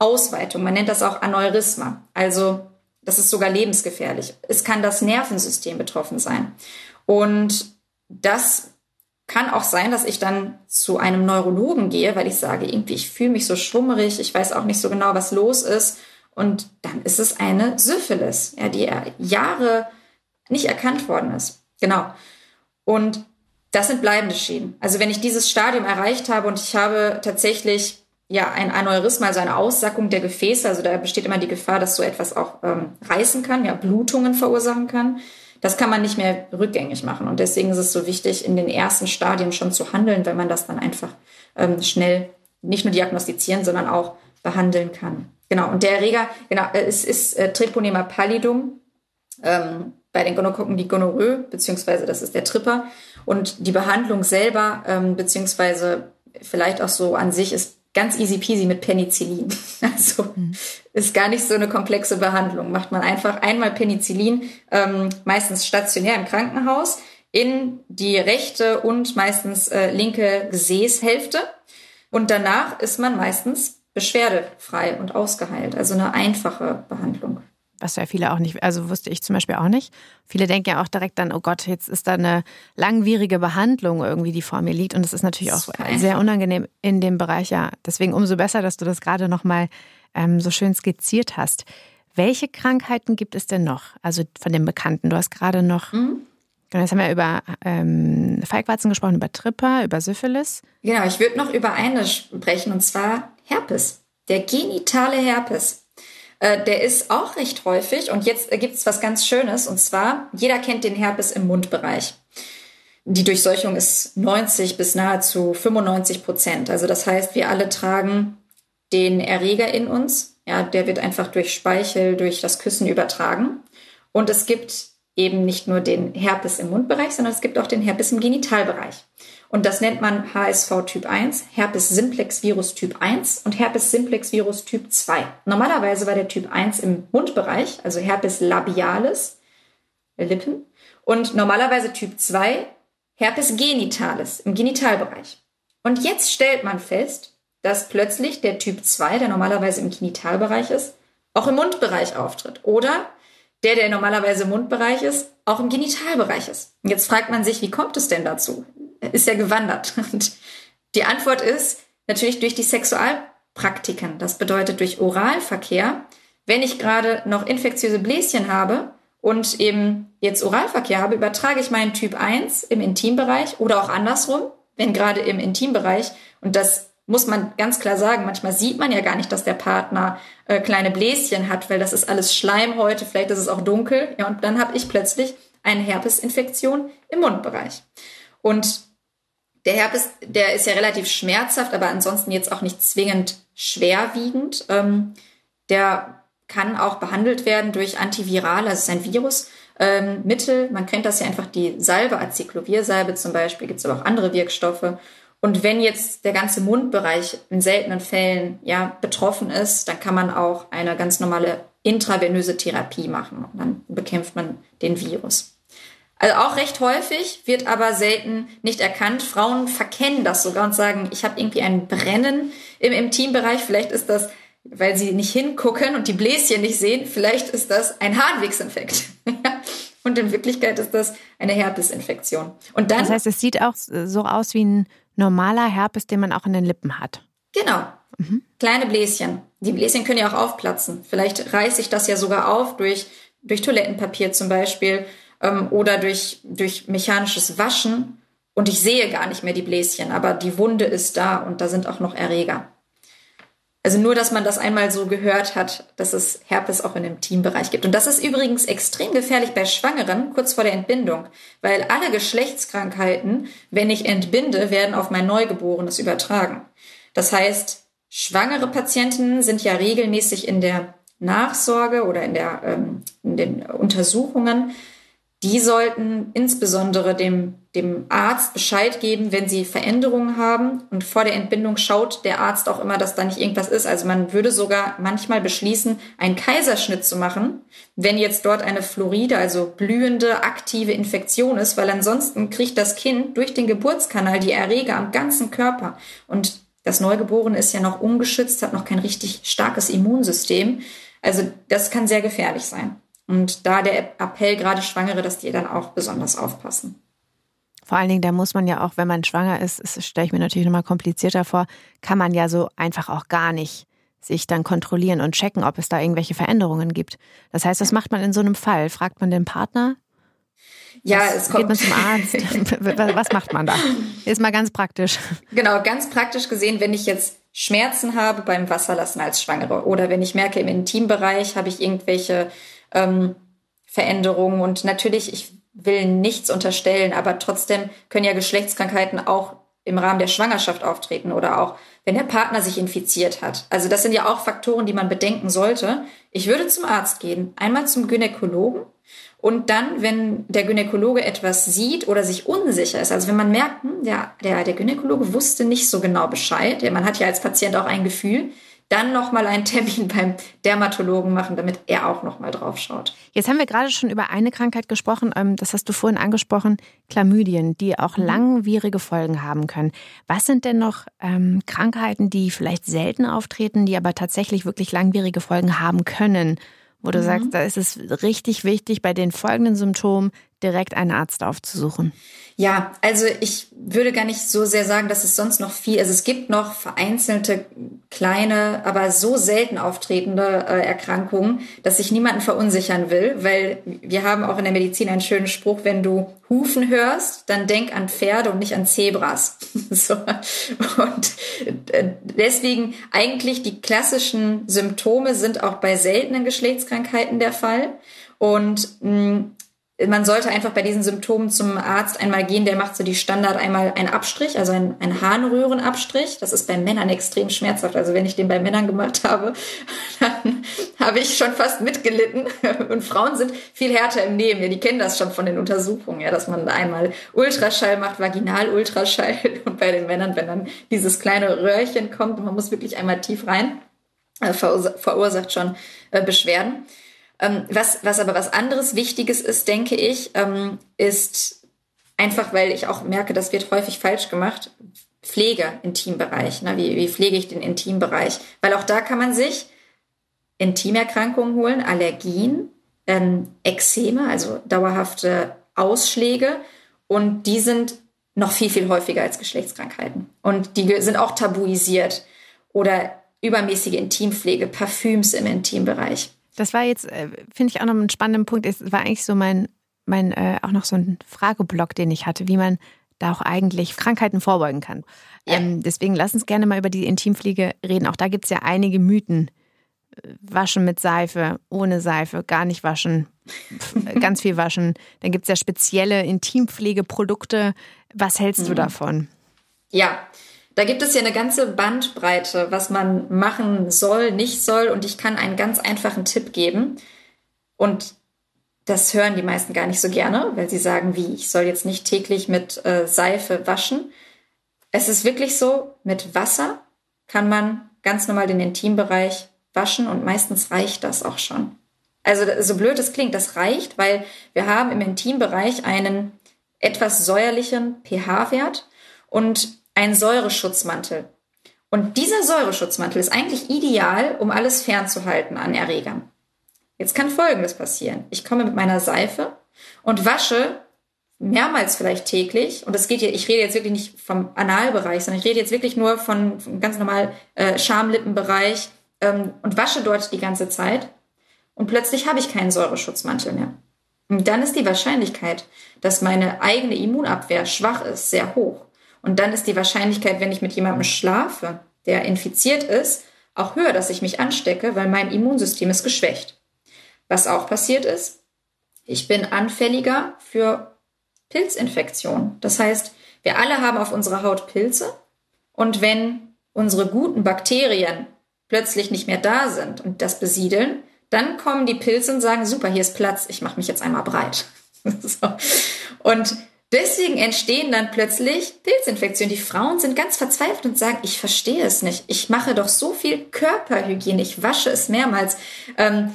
Ausweitung. Man nennt das auch Aneurysma. Also das ist sogar lebensgefährlich. Es kann das Nervensystem betroffen sein. Und das kann auch sein, dass ich dann zu einem Neurologen gehe, weil ich sage, irgendwie, ich fühle mich so schwummerig, ich weiß auch nicht so genau, was los ist. Und dann ist es eine Syphilis, ja, die Jahre nicht erkannt worden ist. Genau. Und das sind bleibende Schäden. Also wenn ich dieses Stadium erreicht habe und ich habe tatsächlich ja ein Aneurysma, also eine Aussackung der Gefäße. Also da besteht immer die Gefahr, dass so etwas auch ähm, reißen kann, ja Blutungen verursachen kann. Das kann man nicht mehr rückgängig machen. Und deswegen ist es so wichtig, in den ersten Stadien schon zu handeln, weil man das dann einfach ähm, schnell nicht nur diagnostizieren, sondern auch behandeln kann. Genau. Und der Erreger, genau, äh, es ist äh, Treponema pallidum. Ähm, bei den Gonokokken die Gonorrhoe, beziehungsweise das ist der Tripper. Und die Behandlung selber, ähm, beziehungsweise vielleicht auch so an sich ist ganz easy peasy mit Penicillin. [laughs] Also mhm. ist gar nicht so eine komplexe Behandlung. Macht man einfach einmal Penicillin, ähm, meistens stationär im Krankenhaus, in die rechte und meistens äh, linke Gesäßhälfte. Und danach ist man meistens beschwerdefrei und ausgeheilt. Also eine einfache Behandlung was ja viele auch nicht, also wusste ich zum Beispiel auch nicht. Viele denken ja auch direkt dann, oh Gott, jetzt ist da eine langwierige Behandlung irgendwie, die vor mir liegt. Und das ist natürlich auch sehr unangenehm in dem Bereich, ja. Deswegen umso besser, dass du das gerade nochmal ähm, so schön skizziert hast. Welche Krankheiten gibt es denn noch? Also von den Bekannten. Du hast gerade noch, mhm. Genau, jetzt haben wir über ähm, Feigwarzen gesprochen, über Tripper, über Syphilis. Genau, ich würde noch über eine sprechen, und zwar Herpes. Der genitale Herpes. Äh, der ist auch recht häufig und jetzt gibt es was ganz Schönes und zwar, jeder kennt den Herpes im Mundbereich. Die Durchseuchung ist 90 bis nahezu 95 Prozent. Also das heißt, wir alle tragen den Erreger in uns. Ja, der wird einfach durch Speichel, durch das Küssen übertragen. Und es gibt eben nicht nur den Herpes im Mundbereich, sondern es gibt auch den Herpes im Genitalbereich. Und das nennt man HSV Typ 1, Herpes Simplex Virus Typ 1 und Herpes Simplex Virus Typ 2. Normalerweise war der Typ 1 im Mundbereich, also Herpes labialis, Lippen, und normalerweise Typ 2 Herpes genitalis im Genitalbereich. Und jetzt stellt man fest, dass plötzlich der Typ 2, der normalerweise im Genitalbereich ist, auch im Mundbereich auftritt. Oder der, der normalerweise im Mundbereich ist, auch im Genitalbereich ist. Und jetzt fragt man sich, wie kommt es denn dazu? Ist er gewandert? [laughs] Und die Antwort ist natürlich durch die Sexualpraktiken. Das bedeutet durch Oralverkehr. Wenn ich gerade noch infektiöse Bläschen habe und eben jetzt Oralverkehr habe, übertrage ich meinen Typ 1 im Intimbereich oder auch andersrum, wenn gerade im Intimbereich und das muss man ganz klar sagen, manchmal sieht man ja gar nicht, dass der Partner äh, kleine Bläschen hat, weil das ist alles Schleimhäute, vielleicht ist es auch dunkel. Ja, und dann habe ich plötzlich eine Herpesinfektion im Mundbereich. Und der Herpes, der ist ja relativ schmerzhaft, aber ansonsten jetzt auch nicht zwingend schwerwiegend. Ähm, der kann auch behandelt werden durch antiviral, also es ist ein Virus. Ähm, man kennt das ja einfach die Salbe, Acyclovir-Salbe zum Beispiel, gibt es aber auch andere Wirkstoffe. Und wenn jetzt der ganze Mundbereich in seltenen Fällen ja betroffen ist, dann kann man auch eine ganz normale intravenöse Therapie machen. Und dann bekämpft man den Virus. Also auch recht häufig, wird aber selten nicht erkannt. Frauen verkennen das sogar und sagen, ich habe irgendwie ein Brennen im Intimbereich. Vielleicht ist das, weil sie nicht hingucken und die Bläschen nicht sehen, vielleicht ist das ein Harnwegsinfekt. [laughs] und in Wirklichkeit ist das eine Herpesinfektion. Und dann, das heißt, es sieht auch so aus wie ein normaler Herpes, den man auch in den Lippen hat. Genau. Mhm. Kleine Bläschen. Die Bläschen können ja auch aufplatzen. Vielleicht reiße ich das ja sogar auf durch, durch Toilettenpapier zum Beispiel. Ähm, oder durch, durch mechanisches Waschen und ich sehe gar nicht mehr die Bläschen, aber die Wunde ist da und da sind auch noch Erreger. Also nur, dass man das einmal so gehört hat, dass es Herpes auch in dem Teambereich gibt. Und das ist übrigens extrem gefährlich bei Schwangeren kurz vor der Entbindung, weil alle Geschlechtskrankheiten, wenn ich entbinde, werden auf mein Neugeborenes übertragen. Das heißt, schwangere Patientinnen sind ja regelmäßig in der Nachsorge oder in, der, ähm, in den Untersuchungen die sollten insbesondere dem, dem Arzt Bescheid geben, wenn sie Veränderungen haben. Und vor der Entbindung schaut der Arzt auch immer, dass da nicht irgendwas ist. Also man würde sogar manchmal beschließen, einen Kaiserschnitt zu machen, wenn jetzt dort eine Floride, also blühende, aktive Infektion ist, weil ansonsten kriegt das Kind durch den Geburtskanal die Erreger am ganzen Körper. Und das Neugeborene ist ja noch ungeschützt, hat noch kein richtig starkes Immunsystem. Also das kann sehr gefährlich sein. Und da der Appell gerade Schwangere, dass die dann auch besonders aufpassen. Vor allen Dingen, da muss man ja auch, wenn man schwanger ist, das stelle ich mir natürlich nochmal komplizierter vor, kann man ja so einfach auch gar nicht sich dann kontrollieren und checken, ob es da irgendwelche Veränderungen gibt. Das heißt, was macht man in so einem Fall? Fragt man den Partner? Ja, was, es kommt. Geht man zum Arzt? [laughs] was macht man da? Ist mal ganz praktisch. Genau, ganz praktisch gesehen, wenn ich jetzt Schmerzen habe beim Wasserlassen als Schwangere oder wenn ich merke, im Intimbereich habe ich irgendwelche ähm, Veränderungen. Und natürlich, ich will nichts unterstellen, aber trotzdem können ja Geschlechtskrankheiten auch im Rahmen der Schwangerschaft auftreten oder auch wenn der Partner sich infiziert hat. Also das sind ja auch Faktoren, die man bedenken sollte. Ich würde zum Arzt gehen, einmal zum Gynäkologen und dann, wenn der Gynäkologe etwas sieht oder sich unsicher ist, also wenn man merkt, hm, der, der, der Gynäkologe wusste nicht so genau Bescheid, man hat ja als Patient auch ein Gefühl, dann nochmal einen Termin [laughs] beim Dermatologen machen, damit er auch nochmal drauf schaut. Jetzt haben wir gerade schon über eine Krankheit gesprochen, ähm, das hast du vorhin angesprochen, Chlamydien, die auch mhm. langwierige Folgen haben können. Was sind denn noch ähm, Krankheiten, die vielleicht selten auftreten, die aber tatsächlich wirklich langwierige Folgen haben können? Wo du mhm. sagst, da ist es richtig wichtig, bei den folgenden Symptomen direkt einen Arzt aufzusuchen. Ja, also ich würde gar nicht so sehr sagen, dass es sonst noch viel, also es gibt noch vereinzelte kleine, aber so selten auftretende äh, Erkrankungen, dass ich niemanden verunsichern will, weil wir haben auch in der Medizin einen schönen Spruch, wenn du Hufen hörst, dann denk an Pferde und nicht an Zebras. [laughs] so. Und äh, deswegen eigentlich die klassischen Symptome sind auch bei seltenen Geschlechtskrankheiten der Fall. Und mh, man sollte einfach bei diesen Symptomen zum Arzt einmal gehen, der macht so die Standard einmal einen Abstrich, also einen, einen Harnröhrenabstrich. Das ist bei Männern extrem schmerzhaft. Also wenn ich den bei Männern gemacht habe, [laughs] dann habe ich schon fast mitgelitten. [laughs] Und Frauen sind viel härter im Nehmen. Ja, die kennen das schon von den Untersuchungen, ja, dass man einmal Ultraschall macht, Vaginal-Ultraschall. [laughs] Und bei den Männern, wenn dann dieses kleine Röhrchen kommt, man muss wirklich einmal tief rein, äh, verursacht schon äh, Beschwerden. Ähm, was, was aber was anderes Wichtiges ist, denke ich, ähm, ist einfach, weil ich auch merke, das wird häufig falsch gemacht, Pflege, Intimbereich. Ne? Wie, wie pflege ich den Intimbereich? Weil auch da kann man sich Intimerkrankungen holen, Allergien, ähm, Ekzeme, also dauerhafte Ausschläge. Und die sind noch viel, viel häufiger als Geschlechtskrankheiten. Und die sind auch tabuisiert. Oder übermäßige Intimpflege, Parfüms im Intimbereich. Das war jetzt, äh, finde ich auch noch einen spannenden Punkt. Es war eigentlich so mein, mein äh, auch noch so ein Frageblock, den ich hatte, wie man da auch eigentlich Krankheiten vorbeugen kann. Ja. Ähm, deswegen lass uns gerne mal über die Intimpflege reden. Auch da gibt es ja einige Mythen. Waschen mit Seife, ohne Seife, gar nicht waschen, [laughs] ganz viel waschen. Dann gibt es ja spezielle Intimpflegeprodukte. Was hältst mhm. du davon? Ja, da gibt es ja eine ganze Bandbreite, was man machen soll, nicht soll. Und ich kann einen ganz einfachen Tipp geben. Und das hören die meisten gar nicht so gerne, weil sie sagen, wie, ich soll jetzt nicht täglich mit äh, Seife waschen. Es ist wirklich so, mit Wasser kann man ganz normal den Intimbereich waschen und meistens reicht das auch schon. Also so blöd es klingt, das reicht, weil wir haben im Intimbereich einen etwas säuerlichen pH-Wert und ein Säureschutzmantel. Und dieser Säureschutzmantel ist eigentlich ideal, um alles fernzuhalten an Erregern. Jetzt kann Folgendes passieren. Ich komme mit meiner Seife und wasche mehrmals vielleicht täglich, und das geht hier, ich rede jetzt wirklich nicht vom Analbereich, sondern ich rede jetzt wirklich nur von, von ganz normal äh, Schamlippenbereich ähm, und wasche dort die ganze Zeit und plötzlich habe ich keinen Säureschutzmantel mehr. Und dann ist die Wahrscheinlichkeit, dass meine eigene Immunabwehr schwach ist, sehr hoch. Und dann ist die Wahrscheinlichkeit, wenn ich mit jemandem schlafe, der infiziert ist, auch höher, dass ich mich anstecke, weil mein Immunsystem ist geschwächt. Was auch passiert ist, ich bin anfälliger für Pilzinfektionen. Das heißt, wir alle haben auf unserer Haut Pilze und wenn unsere guten Bakterien plötzlich nicht mehr da sind und das besiedeln, dann kommen die Pilze und sagen, super, hier ist Platz, ich mache mich jetzt einmal breit. [laughs] so. Und deswegen entstehen dann plötzlich Pilzinfektionen. Die Frauen sind ganz verzweifelt und sagen, ich verstehe es nicht. Ich mache doch so viel Körperhygiene, ich wasche es mehrmals. Ähm,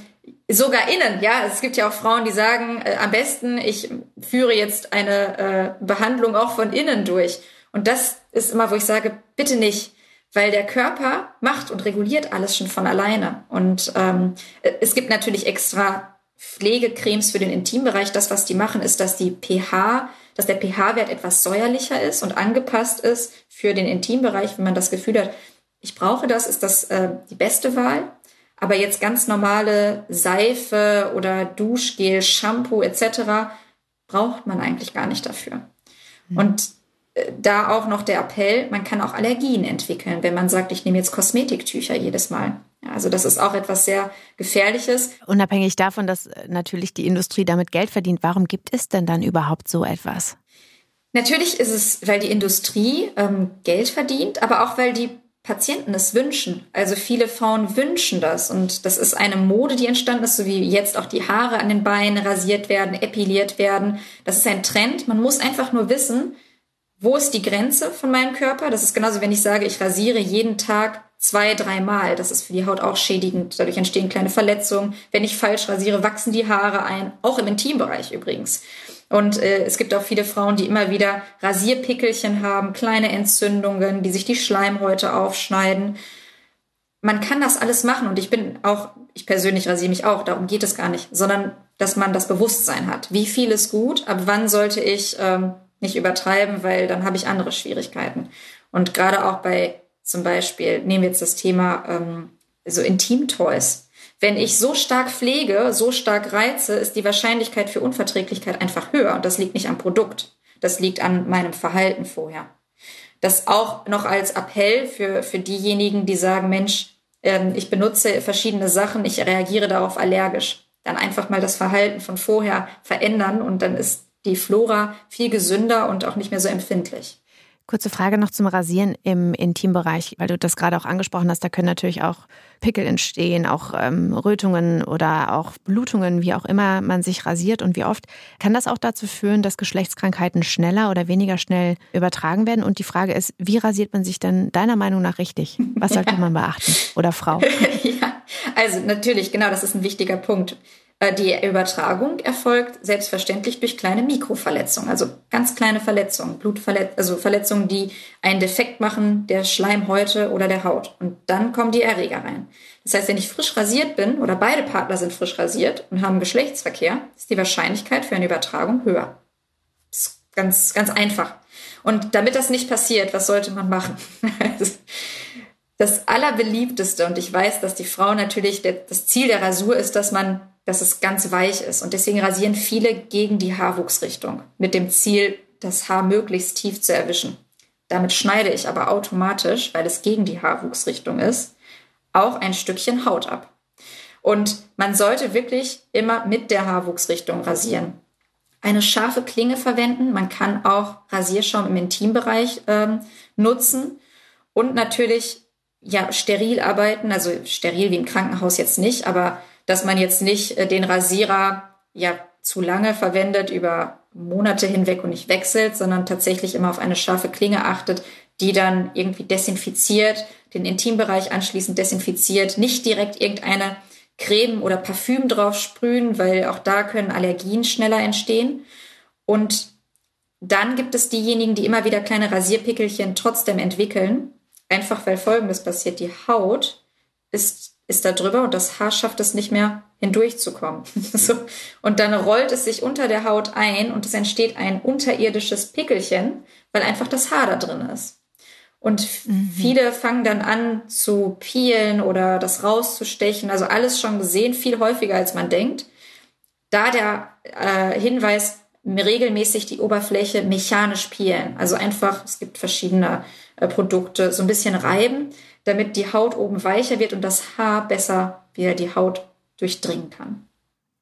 sogar innen, ja. Es gibt ja auch Frauen, die sagen, äh, am besten, ich führe jetzt eine äh, Behandlung auch von innen durch. Und das ist immer, wo ich sage, bitte nicht, weil der Körper macht und reguliert alles schon von alleine. Und ähm, es gibt natürlich extra Pflegecremes für den Intimbereich. Das, was die machen, ist, dass die pH, dass der pH-Wert etwas säuerlicher ist und angepasst ist für den Intimbereich. Wenn man das Gefühl hat, ich brauche das, ist das äh, die beste Wahl. Aber jetzt ganz normale Seife oder Duschgel, Shampoo etc. braucht man eigentlich gar nicht dafür. Mhm. Und da auch noch der Appell, man kann auch Allergien entwickeln, wenn man sagt, ich nehme jetzt Kosmetiktücher jedes Mal. Also das ist auch etwas sehr Gefährliches. Unabhängig davon, dass äh, natürlich die Industrie damit Geld verdient, warum gibt es denn dann überhaupt so etwas? Natürlich ist es, weil die Industrie ähm, Geld verdient, aber auch weil die Patienten es wünschen. Also viele Frauen wünschen das. Und das ist eine Mode, die entstanden ist, so wie jetzt auch die Haare an den Beinen rasiert werden, epiliert werden. Das ist ein Trend. Man muss einfach nur wissen, wo ist die Grenze von meinem Körper. Das ist genauso, wenn ich sage, ich rasiere jeden Tag zwei, dreimal. Das ist für die Haut auch schädigend. Dadurch entstehen kleine Verletzungen. Wenn ich falsch rasiere, wachsen die Haare ein. Auch im Intimbereich übrigens. Und äh, es gibt auch viele Frauen, die immer wieder Rasierpickelchen haben, kleine Entzündungen, die sich die Schleimhäute aufschneiden. Man kann das alles machen und ich bin auch, ich persönlich rasiere mich auch, darum geht es gar nicht, sondern dass man das Bewusstsein hat. Wie viel ist gut, ab wann sollte ich ähm, nicht übertreiben, weil dann habe ich andere Schwierigkeiten. Und gerade auch bei zum Beispiel, nehmen wir jetzt das Thema ähm, so Intim-Toys wenn ich so stark pflege, so stark reize, ist die Wahrscheinlichkeit für Unverträglichkeit einfach höher. Und das liegt nicht am Produkt. Das liegt an meinem Verhalten vorher. Das auch noch als Appell für, für diejenigen, die sagen, Mensch, ähm, ich benutze verschiedene Sachen, ich reagiere darauf allergisch. Dann einfach mal das Verhalten von vorher verändern und dann ist die Flora viel gesünder und auch nicht mehr so empfindlich. Kurze Frage noch zum Rasieren im Intimbereich, weil du das gerade auch angesprochen hast. Da können natürlich auch Pickel entstehen, auch ähm, Rötungen oder auch Blutungen, wie auch immer man sich rasiert und wie oft. Kann das auch dazu führen, dass Geschlechtskrankheiten schneller oder weniger schnell übertragen werden? Und die Frage ist, wie rasiert man sich denn deiner Meinung nach richtig? Was sollte ja. [laughs] man beachten? Oder Frau? [laughs] ja, also natürlich, genau, das ist ein wichtiger Punkt. Äh, die Übertragung erfolgt selbstverständlich durch kleine Mikroverletzungen, also ganz kleine Verletzungen, Blutverletzungen, also Verletzungen, die einen Defekt machen der Schleimhäute oder der Haut. Und dann kommen die Erreger rein. Das heißt, wenn ich frisch rasiert bin oder beide Partner sind frisch rasiert und haben Geschlechtsverkehr, ist die Wahrscheinlichkeit für eine Übertragung höher. Das ist ganz, ganz einfach. Und damit das nicht passiert, was sollte man machen? [laughs] das allerbeliebteste, und ich weiß, dass die Frau natürlich, das Ziel der Rasur ist, dass man dass es ganz weich ist. Und deswegen rasieren viele gegen die Haarwuchsrichtung mit dem Ziel, das Haar möglichst tief zu erwischen. Damit schneide ich aber automatisch, weil es gegen die Haarwuchsrichtung ist, auch ein Stückchen Haut ab. Und man sollte wirklich immer mit der Haarwuchsrichtung rasieren. Eine scharfe Klinge verwenden. Man kann auch Rasierschaum im Intimbereich ähm, nutzen und natürlich ja steril arbeiten. Also steril wie im Krankenhaus jetzt nicht, aber dass man jetzt nicht äh, den Rasierer ja zu lange verwendet über Monate hinweg und nicht wechselt, sondern tatsächlich immer auf eine scharfe Klinge achtet, die dann irgendwie desinfiziert, den Intimbereich anschließend desinfiziert, nicht direkt irgendeine Creme oder Parfüm drauf sprühen, weil auch da können Allergien schneller entstehen. Und dann gibt es diejenigen, die immer wieder kleine Rasierpickelchen trotzdem entwickeln, einfach weil Folgendes passiert. Die Haut ist ist da drüber und das Haar schafft es nicht mehr hindurchzukommen. [laughs] so. Und dann rollt es sich unter der Haut ein und es entsteht ein unterirdisches Pickelchen, weil einfach das Haar da drin ist. Und mhm. viele fangen dann an zu peelen oder das rauszustechen. Also alles schon gesehen, viel häufiger als man denkt. Da der äh, Hinweis, regelmäßig die Oberfläche mechanisch peelen. Also einfach, es gibt verschiedene Produkte, so ein bisschen reiben, damit die Haut oben weicher wird und das Haar besser wieder die Haut durchdringen kann.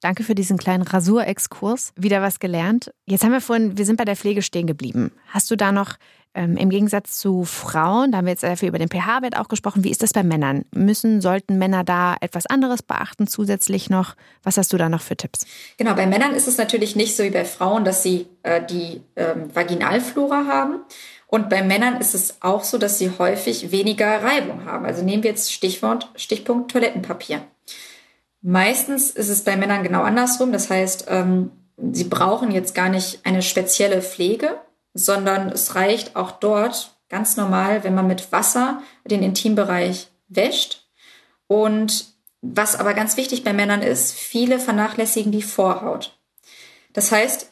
Danke für diesen kleinen Rasurexkurs. Wieder was gelernt. Jetzt haben wir vorhin, wir sind bei der Pflege stehen geblieben. Hast du da noch ähm, im Gegensatz zu Frauen, da haben wir jetzt sehr viel über den pH-Wert auch gesprochen, wie ist das bei Männern? Müssen, sollten Männer da etwas anderes beachten zusätzlich noch? Was hast du da noch für Tipps? Genau, bei Männern ist es natürlich nicht so wie bei Frauen, dass sie äh, die ähm, Vaginalflora haben. Und bei Männern ist es auch so, dass sie häufig weniger Reibung haben. Also nehmen wir jetzt Stichwort, Stichpunkt Toilettenpapier. Meistens ist es bei Männern genau andersrum. Das heißt, ähm, sie brauchen jetzt gar nicht eine spezielle Pflege, sondern es reicht auch dort ganz normal, wenn man mit Wasser den Intimbereich wäscht. Und was aber ganz wichtig bei Männern ist, viele vernachlässigen die Vorhaut. Das heißt,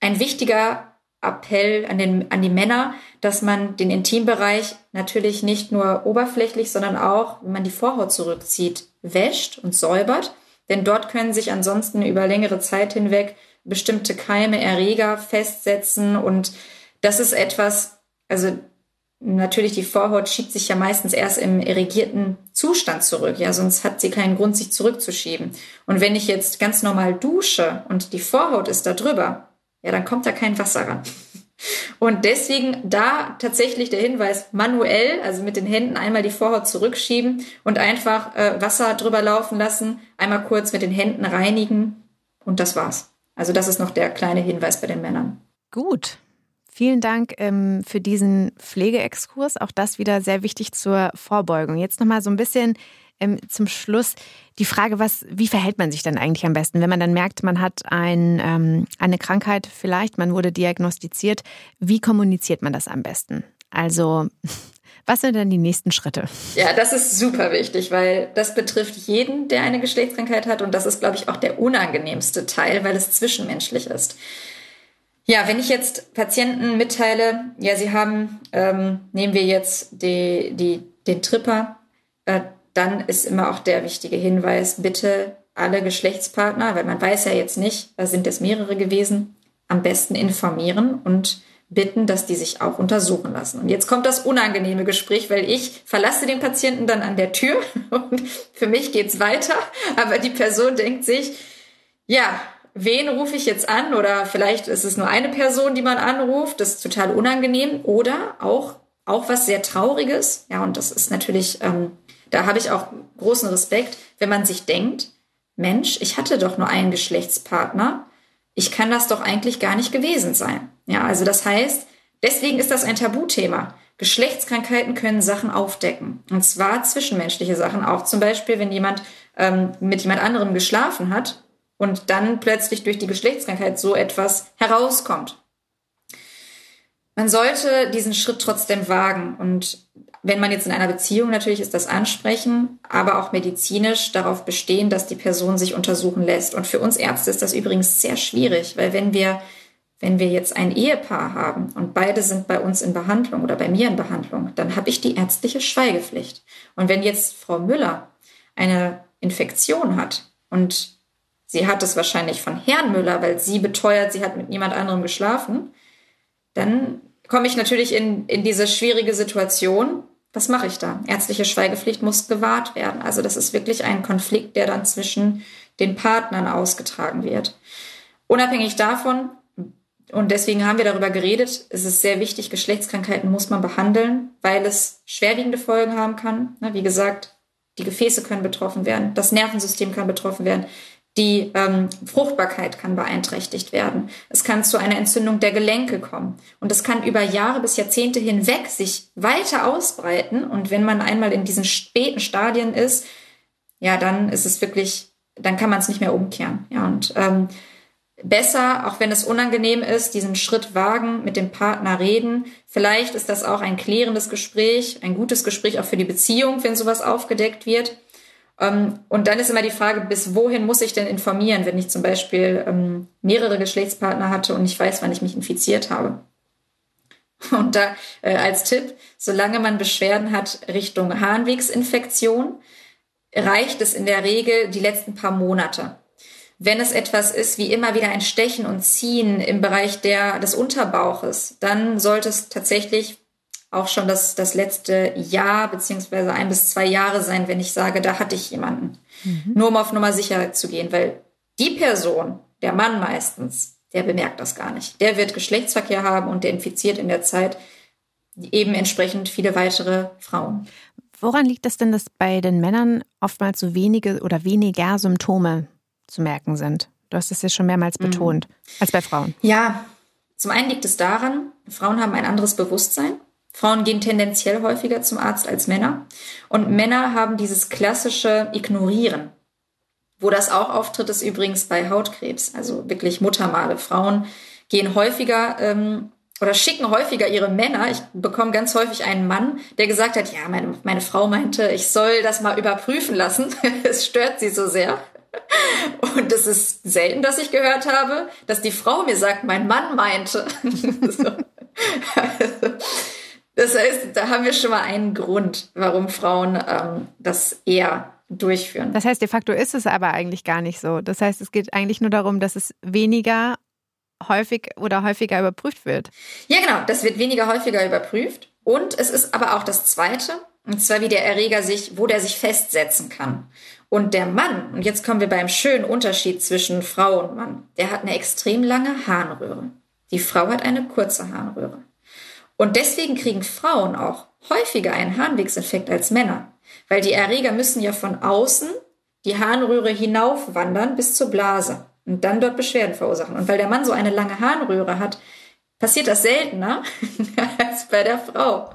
ein wichtiger Appell an, den, an die Männer, dass man den Intimbereich natürlich nicht nur oberflächlich, sondern auch, wenn man die Vorhaut zurückzieht, wäscht und säubert. Denn dort können sich ansonsten über längere Zeit hinweg bestimmte Keime, Erreger festsetzen. Und das ist etwas, also natürlich die Vorhaut schiebt sich ja meistens erst im irrigierten Zustand zurück. Ja, sonst hat sie keinen Grund, sich zurückzuschieben. Und wenn ich jetzt ganz normal dusche und die Vorhaut ist da drüber, ja, dann kommt da kein Wasser ran. Und deswegen da tatsächlich der Hinweis, manuell, also mit den Händen einmal die Vorhaut zurückschieben und einfach äh, Wasser drüber laufen lassen, einmal kurz mit den Händen reinigen und das war's. Also das ist noch der kleine Hinweis bei den Männern. Gut. Vielen Dank ähm, für diesen Pflegeexkurs. Auch das wieder sehr wichtig zur Vorbeugung. Jetzt nochmal so ein bisschen ähm, zum Schluss die Frage, was, wie verhält man sich denn eigentlich am besten, wenn man dann merkt, man hat ein, ähm, eine Krankheit vielleicht, man wurde diagnostiziert. Wie kommuniziert man das am besten? Also, [laughs] was sind denn die nächsten Schritte? Ja, das ist super wichtig, weil das betrifft jeden, der eine Geschlechtskrankheit hat und das ist, glaube ich, auch der unangenehmste Teil, weil es zwischenmenschlich ist. Ja, wenn ich jetzt Patienten mitteile, ja, sie haben, ähm, nehmen wir jetzt die, die, den Tripper, äh, dann ist immer auch der wichtige Hinweis, bitte alle Geschlechtspartner, weil man weiß ja jetzt nicht, da sind es mehrere gewesen, am besten informieren und bitten, dass die sich auch untersuchen lassen. Und jetzt kommt das unangenehme Gespräch, weil ich verlasse den Patienten dann an der Tür [laughs] und für mich geht's weiter, aber die Person denkt sich, ja, wen rufe ich jetzt an? Oder vielleicht ist es nur eine Person, die man anruft, das ist total unangenehm. Oder auch, auch was sehr Trauriges, ja, und das ist natürlich ähm, da habe ich auch großen Respekt, wenn man sich denkt, Mensch, ich hatte doch nur einen Geschlechtspartner. Ich kann das doch eigentlich gar nicht gewesen sein. Ja, also das heißt, deswegen ist das ein Tabuthema. Geschlechtskrankheiten können Sachen aufdecken. Und zwar zwischenmenschliche Sachen. Auch zum Beispiel, wenn jemand ähm, mit jemand anderem geschlafen hat und dann plötzlich durch die Geschlechtskrankheit so etwas herauskommt. Man sollte diesen Schritt trotzdem wagen und wenn man jetzt in einer Beziehung natürlich ist das ansprechen, aber auch medizinisch darauf bestehen, dass die Person sich untersuchen lässt. Und für uns Ärzte ist das übrigens sehr schwierig, weil wenn wir, wenn wir jetzt ein Ehepaar haben und beide sind bei uns in Behandlung oder bei mir in Behandlung, dann habe ich die ärztliche Schweigepflicht. Und wenn jetzt Frau Müller eine Infektion hat und sie hat es wahrscheinlich von Herrn Müller, weil sie beteuert, sie hat mit niemand anderem geschlafen, dann komme ich natürlich in, in diese schwierige Situation. Was mache ich da? Ärztliche Schweigepflicht muss gewahrt werden. Also das ist wirklich ein Konflikt, der dann zwischen den Partnern ausgetragen wird. Unabhängig davon, und deswegen haben wir darüber geredet, es ist sehr wichtig, Geschlechtskrankheiten muss man behandeln, weil es schwerwiegende Folgen haben kann. Wie gesagt, die Gefäße können betroffen werden, das Nervensystem kann betroffen werden, die ähm, Fruchtbarkeit kann beeinträchtigt werden. Es kann zu einer Entzündung der Gelenke kommen. Und es kann über Jahre bis Jahrzehnte hinweg sich weiter ausbreiten. Und wenn man einmal in diesen späten Stadien ist, ja, dann ist es wirklich, dann kann man es nicht mehr umkehren. Ja, und ähm, besser, auch wenn es unangenehm ist, diesen Schritt wagen, mit dem Partner reden. Vielleicht ist das auch ein klärendes Gespräch, ein gutes Gespräch auch für die Beziehung, wenn sowas aufgedeckt wird. Ähm, und dann ist immer die Frage, bis wohin muss ich denn informieren, wenn ich zum Beispiel ähm, mehrere Geschlechtspartner hatte und ich weiß, wann ich mich infiziert habe. Und da äh, als Tipp, solange man Beschwerden hat Richtung Harnwegsinfektion, reicht es in der Regel die letzten paar Monate. Wenn es etwas ist wie immer wieder ein Stechen und Ziehen im Bereich der, des Unterbauches, dann sollte es tatsächlich auch schon das, das letzte Jahr beziehungsweise ein bis zwei Jahre sein, wenn ich sage, da hatte ich jemanden. Mhm. Nur um auf Nummer sicher zu gehen, weil die Person, der Mann meistens, der bemerkt das gar nicht. Der wird Geschlechtsverkehr haben und der infiziert in der Zeit eben entsprechend viele weitere Frauen. Woran liegt es denn, dass bei den Männern oftmals so wenige oder weniger Symptome zu merken sind? Du hast es ja schon mehrmals mhm. betont, als bei Frauen. Ja, zum einen liegt es daran, Frauen haben ein anderes Bewusstsein. Frauen gehen tendenziell häufiger zum Arzt als Männer. Und Männer haben dieses klassische Ignorieren. Wo das auch auftritt, ist übrigens bei Hautkrebs, also wirklich Muttermale. Frauen gehen häufiger ähm, oder schicken häufiger ihre Männer. Ich bekomme ganz häufig einen Mann, der gesagt hat, ja, meine, meine Frau meinte, ich soll das mal überprüfen lassen. [laughs] es stört sie so sehr. Und es ist selten, dass ich gehört habe, dass die Frau mir sagt, mein Mann meinte. [laughs] das heißt, da haben wir schon mal einen Grund, warum Frauen ähm, das eher durchführen. Das heißt, de facto ist es aber eigentlich gar nicht so. Das heißt, es geht eigentlich nur darum, dass es weniger häufig oder häufiger überprüft wird. Ja, genau. Das wird weniger häufiger überprüft. Und es ist aber auch das Zweite, und zwar wie der Erreger sich, wo der sich festsetzen kann. Und der Mann, und jetzt kommen wir beim schönen Unterschied zwischen Frau und Mann, der hat eine extrem lange Harnröhre. Die Frau hat eine kurze Harnröhre. Und deswegen kriegen Frauen auch häufiger einen Harnwegsinfekt als Männer, weil die Erreger müssen ja von außen die Harnröhre hinaufwandern bis zur Blase und dann dort Beschwerden verursachen. Und weil der Mann so eine lange Harnröhre hat, passiert das seltener [laughs] als bei der Frau.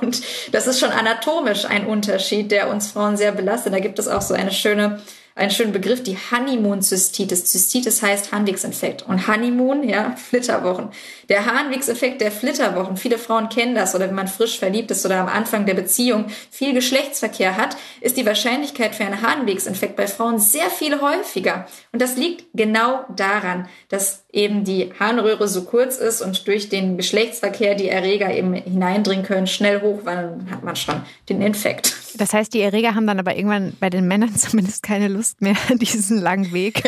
Und das ist schon anatomisch ein Unterschied, der uns Frauen sehr belastet. Da gibt es auch so eine schöne einen schönen Begriff, die Honeymoon-Zystitis. Zystitis heißt Harnwegsinfekt. Und Honeymoon, ja, [laughs] Flitterwochen. Der Harnwegsinfekt der Flitterwochen, viele Frauen kennen das, oder wenn man frisch verliebt ist oder am Anfang der Beziehung viel Geschlechtsverkehr hat, ist die Wahrscheinlichkeit für einen Harnwegsinfekt bei Frauen sehr viel häufiger. Und das liegt genau daran, dass eben die Harnröhre so kurz ist und durch den Geschlechtsverkehr die Erreger eben hineindringen können, schnell hochwandern, hat man schon den Infekt. Das heißt, die Erreger haben dann aber irgendwann bei den Männern [laughs] zumindest keine Lust mehr, diesen langen Weg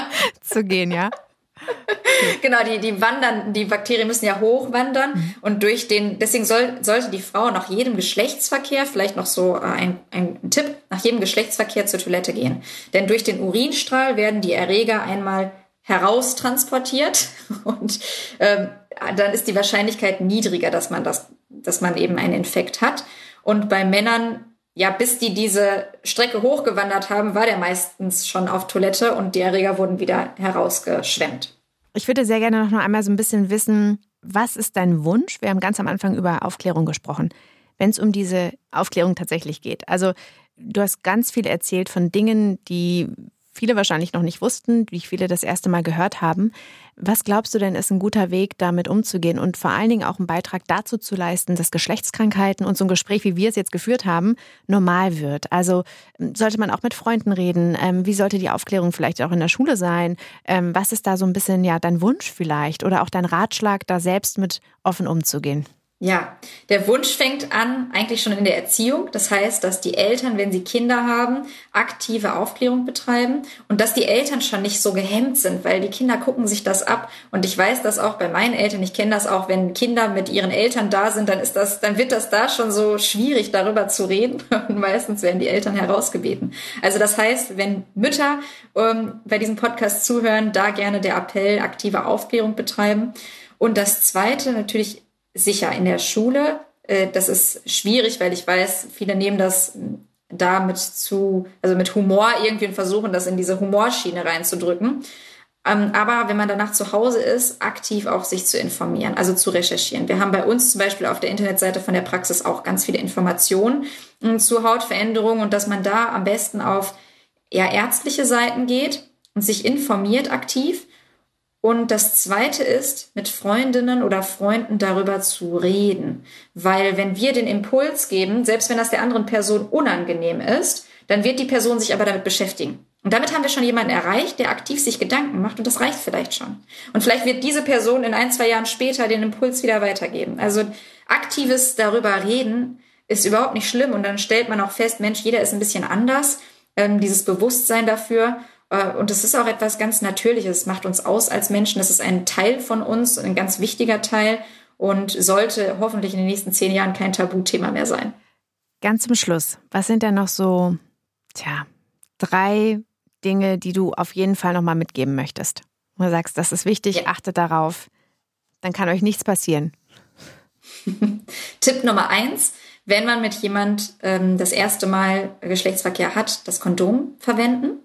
[laughs] zu gehen, ja? Genau, die, die wandern, die Bakterien müssen ja hochwandern mhm. und durch den, deswegen soll, sollte die Frau nach jedem Geschlechtsverkehr, vielleicht noch so äh, ein, ein Tipp, nach jedem Geschlechtsverkehr zur Toilette gehen. Denn durch den Urinstrahl werden die Erreger einmal heraustransportiert [laughs] und ähm, dann ist die Wahrscheinlichkeit niedriger, dass man das, dass man eben einen Infekt hat. Und bei Männern ja, bis die diese Strecke hochgewandert haben, war der meistens schon auf Toilette und die Erreger wurden wieder herausgeschwemmt. Ich würde sehr gerne noch einmal so ein bisschen wissen, was ist dein Wunsch? Wir haben ganz am Anfang über Aufklärung gesprochen. Wenn es um diese Aufklärung tatsächlich geht. Also du hast ganz viel erzählt von Dingen, die viele wahrscheinlich noch nicht wussten, wie viele das erste Mal gehört haben. Was glaubst du denn, ist ein guter Weg, damit umzugehen und vor allen Dingen auch einen Beitrag dazu zu leisten, dass Geschlechtskrankheiten und so ein Gespräch, wie wir es jetzt geführt haben, normal wird? Also ähm, sollte man auch mit Freunden reden? Ähm, wie sollte die Aufklärung vielleicht auch in der Schule sein? Ähm, was ist da so ein bisschen ja dein Wunsch vielleicht oder auch dein Ratschlag, da selbst mit offen umzugehen? Ja, der Wunsch fängt an eigentlich schon in der Erziehung. Das heißt, dass die Eltern, wenn sie Kinder haben, aktive Aufklärung betreiben und dass die Eltern schon nicht so gehemmt sind, weil die Kinder gucken sich das ab. Und ich weiß das auch bei meinen Eltern. Ich kenne das auch, wenn Kinder mit ihren Eltern da sind, dann ist das, dann wird das da schon so schwierig, darüber zu reden. [laughs] Und meistens werden die Eltern herausgebeten. Also das heißt, wenn Mütter ähm, bei diesem Podcast zuhören, da gerne der Appell aktive Aufklärung betreiben. Und das Zweite natürlich sicher in der Schule. Äh, das ist schwierig, weil ich weiß, viele nehmen das damit zu, also mit Humor irgendwie und versuchen, das in diese Humorschiene reinzudrücken. Ähm, aber wenn man danach zu Hause ist, aktiv auch sich zu informieren, also zu recherchieren. Wir haben bei uns zum Beispiel auf der Internetseite von der Praxis auch ganz viele Informationen zu Hautveränderungen und dass man da am besten auf eher ärztliche Seiten geht und sich informiert aktiv und das Zweite ist, mit Freundinnen oder Freunden darüber zu reden. Weil wenn wir den Impuls geben, selbst wenn das der anderen Person unangenehm ist, dann wird die Person sich aber damit beschäftigen. Und damit haben wir schon jemanden erreicht, der aktiv sich Gedanken macht und das reicht vielleicht schon. Und vielleicht wird diese Person in ein, zwei Jahren später den Impuls wieder weitergeben. Also aktives darüber reden ist überhaupt nicht schlimm und dann stellt man auch fest, Mensch, jeder ist ein bisschen anders, ähm, dieses Bewusstsein dafür und es ist auch etwas ganz Natürliches. Es macht uns aus als Menschen. Das ist ein Teil von uns, ein ganz wichtiger Teil und sollte hoffentlich in den nächsten zehn Jahren kein Tabuthema mehr sein. Ganz zum Schluss, was sind denn noch so, tja, drei Dinge, die du auf jeden Fall nochmal mitgeben möchtest? Du sagst, das ist wichtig, ja. achtet darauf, dann kann euch nichts passieren. [laughs] Tipp Nummer eins, wenn man mit jemand ähm, das erste Mal Geschlechtsverkehr hat, das Kondom verwenden,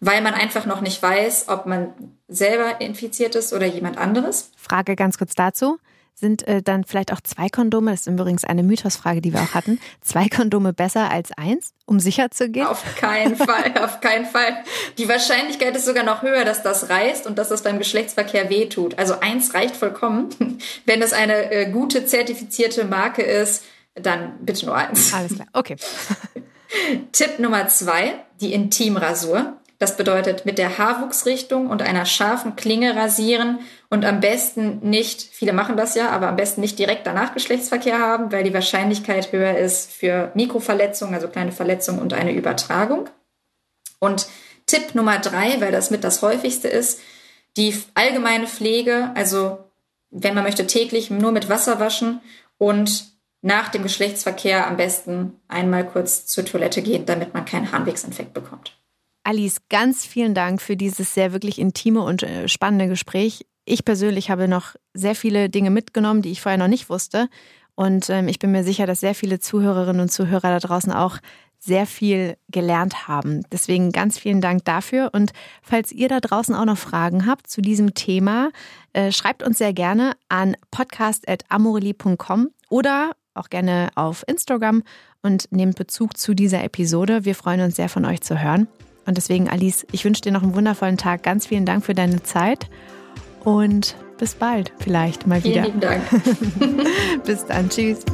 weil man einfach noch nicht weiß, ob man selber infiziert ist oder jemand anderes. Frage ganz kurz dazu. Sind äh, dann vielleicht auch zwei Kondome, das ist übrigens eine Mythosfrage, die wir auch hatten, zwei Kondome besser als eins, um sicher zu gehen? Auf keinen Fall, [laughs] auf keinen Fall. Die Wahrscheinlichkeit ist sogar noch höher, dass das reißt und dass das beim Geschlechtsverkehr wehtut. Also eins reicht vollkommen. [laughs] Wenn es eine äh, gute zertifizierte Marke ist, dann bitte nur eins. Alles klar, okay. [laughs] Tipp Nummer zwei, die Intimrasur. Das bedeutet mit der Haarwuchsrichtung und einer scharfen Klinge rasieren und am besten nicht, viele machen das ja, aber am besten nicht direkt danach Geschlechtsverkehr haben, weil die Wahrscheinlichkeit höher ist für Mikroverletzungen, also kleine Verletzungen und eine Übertragung. Und Tipp Nummer drei, weil das mit das häufigste ist, die allgemeine Pflege, also wenn man möchte täglich nur mit Wasser waschen und nach dem Geschlechtsverkehr am besten einmal kurz zur Toilette gehen, damit man keinen Harnwegsinfekt bekommt. Alice, ganz vielen Dank für dieses sehr wirklich intime und äh, spannende Gespräch. Ich persönlich habe noch sehr viele Dinge mitgenommen, die ich vorher noch nicht wusste. Und ähm, ich bin mir sicher, dass sehr viele Zuhörerinnen und Zuhörer da draußen auch sehr viel gelernt haben. Deswegen ganz vielen Dank dafür. Und falls ihr da draußen auch noch Fragen habt zu diesem Thema, äh, schreibt uns sehr gerne an podcast.amoreli.com oder auch gerne auf Instagram und nehmt Bezug zu dieser Episode. Wir freuen uns sehr von euch zu hören. Und deswegen, Alice, ich wünsche dir noch einen wundervollen Tag. Ganz vielen Dank für deine Zeit und bis bald vielleicht mal Vielen wieder. Vielen Dank. [laughs] bis dann. Tschüss.